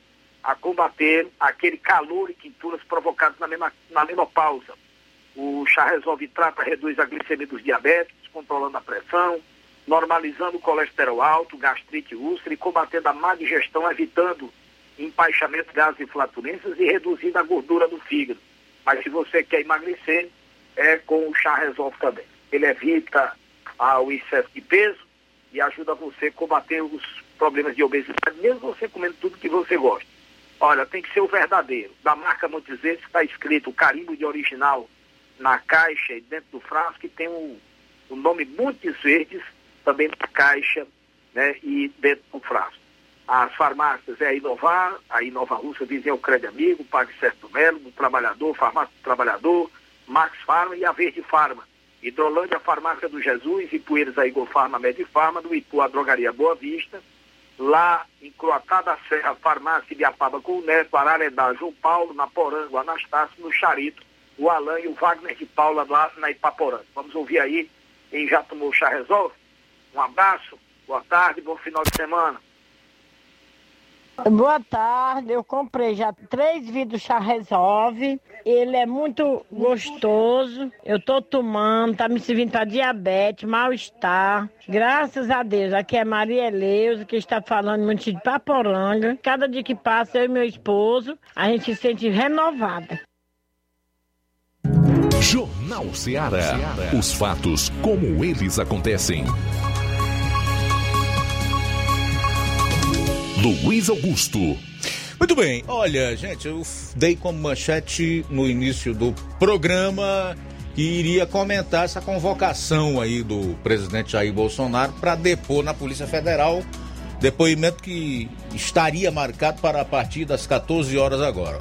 a combater aquele calor e quinturas provocados na, mema- na menopausa. O chá resolve trata, reduz a glicemia dos diabéticos, controlando a pressão, normalizando o colesterol alto, gastrite, úlcera e combatendo a má digestão, evitando empaixamento, gases flatulências e reduzindo a gordura do fígado. Mas se você quer emagrecer, é com o chá resolve também. Ele evita ah, o excesso de peso e ajuda você a combater os problemas de obesidade, mesmo você comendo tudo que você gosta. Olha, tem que ser o verdadeiro. Da marca Montezetes está escrito o carimbo de original na caixa e dentro do frasco e tem o, o nome Montes Verdes também na caixa né, e dentro do frasco. As farmácias é a Inovar, a Inova Russa, Vizinho Crédito Amigo, Pague Certo Melo, do Trabalhador, Farmácia do Trabalhador, Max Farma e a Verde Farma. Hidrolândia, Farmácia do Jesus, Ipueiras, a Igor Farma, Medifarma, do Ipu, a Drogaria Boa Vista, lá em Croatá da Serra, Farmácia de Apaba com o Neto, Ararendá, João Paulo, na Poranga, o Anastácio, no Charito, o Alain e o Wagner de Paula lá na Ipaporanga. Vamos ouvir aí, quem já tomou chá resolve? Um abraço, boa tarde, bom final de semana. Boa tarde, eu comprei já três vidros chá resolve. Ele é muito gostoso. Eu tô tomando, tá me servindo para diabetes, mal-estar. Graças a Deus, aqui é Maria Eleusa, que está falando muito de Paporanga. Cada dia que passa, eu e meu esposo, a gente se sente renovada. Jornal Ceará. Os fatos como eles acontecem. Luiz Augusto. Muito bem, olha, gente, eu dei como manchete no início do programa que iria comentar essa convocação aí do presidente Jair Bolsonaro para depor na Polícia Federal, depoimento que estaria marcado para a partir das 14 horas agora.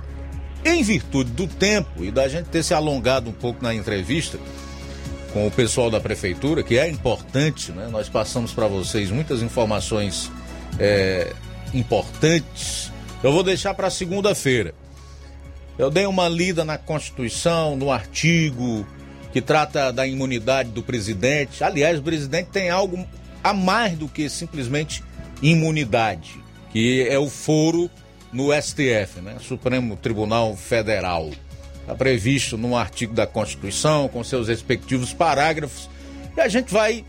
Em virtude do tempo e da gente ter se alongado um pouco na entrevista com o pessoal da prefeitura, que é importante, né? Nós passamos para vocês muitas informações é, importantes. Eu vou deixar para segunda-feira. Eu dei uma lida na Constituição, no artigo que trata da imunidade do presidente. Aliás, o presidente tem algo a mais do que simplesmente imunidade, que é o foro no STF, né? Supremo Tribunal Federal. Está previsto num artigo da Constituição, com seus respectivos parágrafos. E a gente vai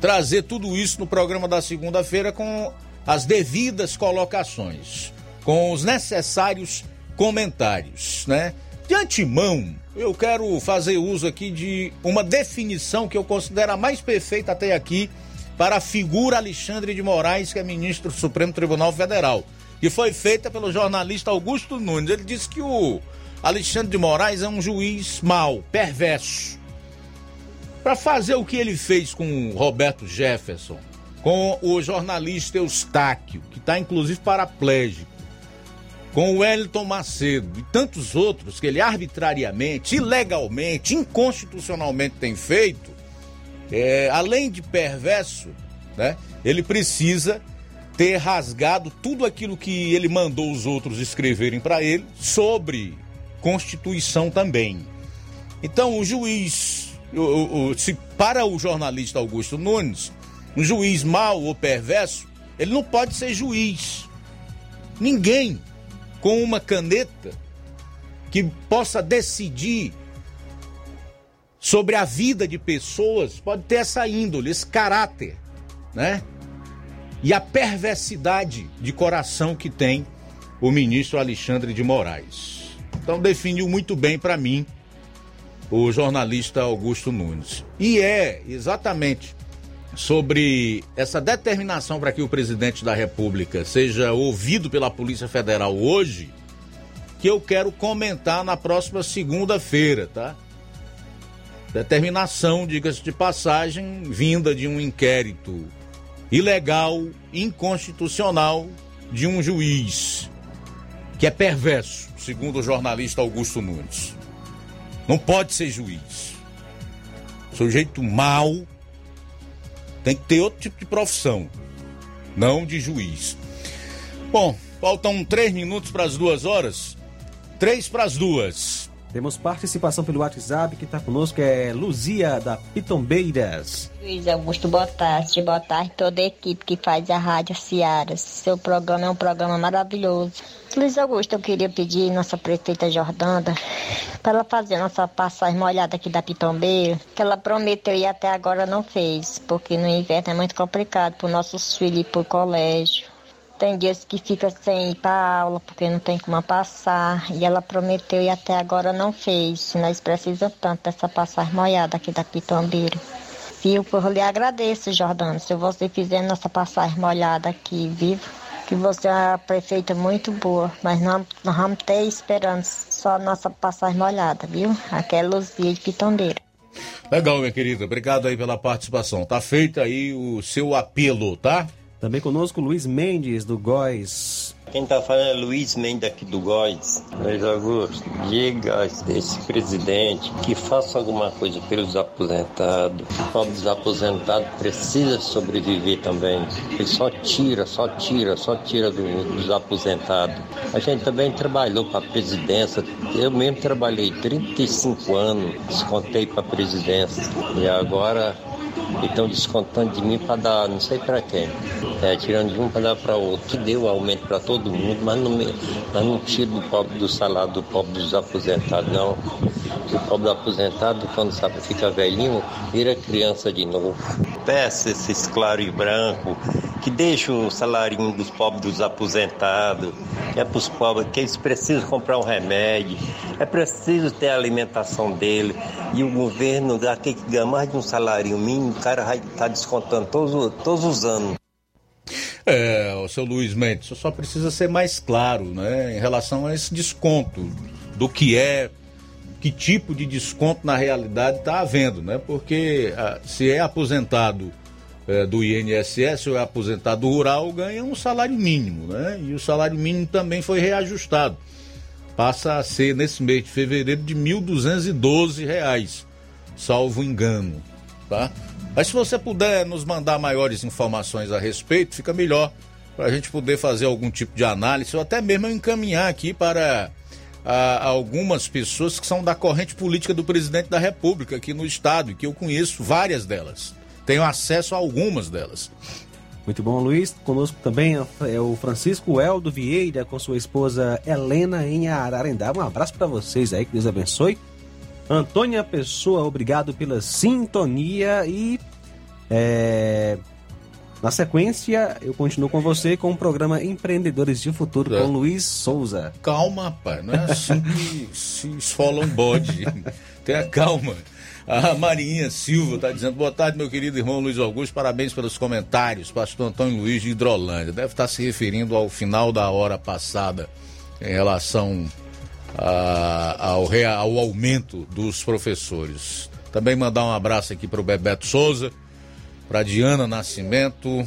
trazer tudo isso no programa da segunda-feira com as devidas colocações, com os necessários comentários, né? De antemão, eu quero fazer uso aqui de uma definição que eu considero a mais perfeita até aqui para a figura Alexandre de Moraes, que é ministro do Supremo Tribunal Federal, que foi feita pelo jornalista Augusto Nunes. Ele disse que o Alexandre de Moraes é um juiz mau, perverso. Para fazer o que ele fez com o Roberto Jefferson, com o jornalista Eustáquio, que está inclusive paraplégico, com o Wellington Macedo e tantos outros que ele arbitrariamente, ilegalmente, inconstitucionalmente tem feito, é, além de perverso, né, ele precisa ter rasgado tudo aquilo que ele mandou os outros escreverem para ele sobre Constituição também. Então, o juiz, o, o, se para o jornalista Augusto Nunes, um juiz mau ou perverso, ele não pode ser juiz. Ninguém com uma caneta que possa decidir sobre a vida de pessoas pode ter essa índole, esse caráter, né? E a perversidade de coração que tem o ministro Alexandre de Moraes. Então definiu muito bem para mim o jornalista Augusto Nunes. E é exatamente sobre essa determinação para que o presidente da República seja ouvido pela Polícia Federal hoje, que eu quero comentar na próxima segunda-feira, tá? Determinação, diga-se de passagem, vinda de um inquérito ilegal, inconstitucional de um juiz que é perverso, segundo o jornalista Augusto Nunes. Não pode ser juiz. Sujeito mau, tem que ter outro tipo de profissão, não de juiz. Bom, faltam três minutos para as duas horas. Três para as duas. Temos participação pelo WhatsApp que está conosco, é Luzia da Pitombeiras. Luiz Augusto, boa tarde. Boa tarde toda a equipe que faz a Rádio Ciaras. Seu programa é um programa maravilhoso. Luiz Augusto, eu queria pedir nossa prefeita Jordanda para ela fazer nossa passagem molhada aqui da Pitombeira, que ela prometeu e até agora não fez, porque no inverno é muito complicado para nossos filhos ir para o colégio. Tem dias que fica sem ir para aula porque não tem como passar. E ela prometeu e até agora não fez. Nós precisamos tanto dessa passagem molhada aqui da Pitombeira. Viu? Eu lhe agradeço, Jordano, se você fizer nossa passagem molhada aqui, vivo. Que você é uma prefeita muito boa, mas não, nós vamos ter esperando só nossa passagem molhada, viu? Aqui é Luzia de Pitombeira. Legal, minha querida. Obrigado aí pela participação. Tá feito aí o seu apelo, tá? Também conosco Luiz Mendes, do Góis. Quem está falando é Luiz Mendes aqui do Góis. Luiz Augusto, diga a esse presidente que faça alguma coisa pelos aposentados. O pobre desaposentado precisa sobreviver também. Ele só tira, só tira, só tira do, dos aposentados. A gente também trabalhou para a presidência. Eu mesmo trabalhei 35 anos, descontei para a presidência. E agora E estão descontando de mim para dar não sei para quem. É, tirando de um para dar para outro. Que deu aumento para todo mundo, mas não, mas não tira do, pobre, do salário do pobre dos aposentados, não. Que o pobre do aposentado, quando sabe, fica velhinho, vira criança de novo. Peça esses claro e branco, que deixa o salarinho dos pobres dos aposentados, que é para os pobres, que eles precisam comprar um remédio, é preciso ter a alimentação dele. E o governo, aquele que ganha mais de um salário mínimo, o cara vai estar descontando todos, todos os anos. É, o seu Luiz Mendes, só precisa ser mais claro, né, em relação a esse desconto, do que é, que tipo de desconto na realidade está havendo, né? Porque ah, se é aposentado eh, do INSS ou é aposentado rural, ganha um salário mínimo, né? E o salário mínimo também foi reajustado. Passa a ser, nesse mês de fevereiro, de 1.212 reais, salvo engano, tá? Mas se você puder nos mandar maiores informações a respeito, fica melhor para a gente poder fazer algum tipo de análise ou até mesmo encaminhar aqui para a, algumas pessoas que são da corrente política do presidente da República aqui no estado, que eu conheço várias delas. Tenho acesso a algumas delas. Muito bom, Luiz. Conosco também é o Francisco Eldo Vieira com sua esposa Helena em Ararendá. Um abraço para vocês aí, que Deus abençoe. Antônia Pessoa, obrigado pela sintonia e é, na sequência eu continuo com você com o programa Empreendedores de Futuro É. com Luiz Souza. Calma, rapaz, não é assim que se esfola um bode. <laughs> Tenha calma. A Marinha Silva está dizendo: boa tarde, meu querido irmão Luiz Augusto, parabéns pelos comentários. Pastor Antônio Luiz de Hidrolândia. Deve estar se referindo ao final da hora passada em relação a- ao, ao aumento dos professores. Também mandar um abraço aqui para o Bebeto Souza, para Diana Nascimento,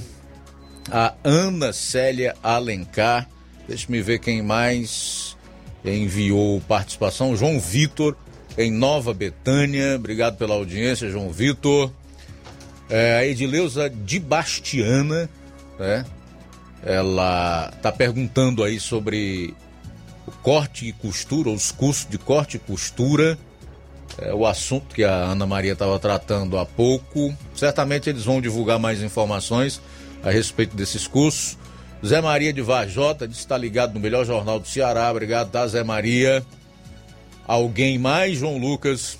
a Ana Célia Alencar. Deixa me ver quem mais enviou participação. João Vitor, em Nova Betânia. Obrigado pela audiência, João Vitor. É, a Edileuza de Bastiana, né? Ela está perguntando aí sobre o corte e costura, os cursos de corte e costura. É o assunto que a Ana Maria estava tratando há pouco. Certamente eles vão divulgar mais informações a respeito desses cursos. Zé Maria de Varjota disse que está ligado no melhor jornal do Ceará. Obrigado, tá, Zé Maria. Alguém mais, João Lucas?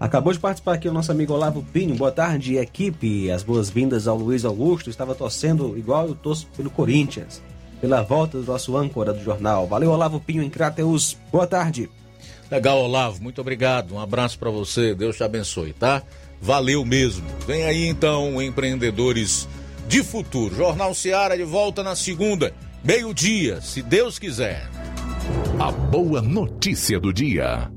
Acabou de participar aqui o nosso amigo Olavo Pinho. Boa tarde, equipe. As boas-vindas ao Luiz Augusto. Estava torcendo igual eu torço pelo Corinthians. Pela volta do nosso âncora do jornal. Valeu, Olavo Pinho, em Crateus. Boa tarde. Legal, Olavo, muito obrigado. Um abraço para você, Deus te abençoe, tá? Valeu mesmo. Vem aí então, empreendedores de futuro. Jornal Seara de volta na segunda, meio-dia, se Deus quiser. A boa notícia do dia.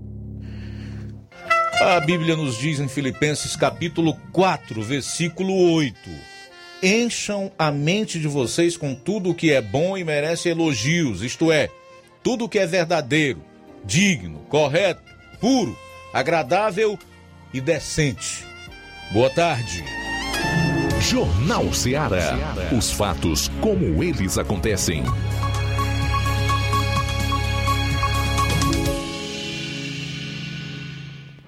A Bíblia nos diz em Filipenses capítulo 4, versículo 8: Encham a mente de vocês com tudo o que é bom e merece elogios, isto é, tudo o que é verdadeiro, digno, correto, puro, agradável e decente. Boa tarde. Jornal Seara. Os fatos como eles acontecem.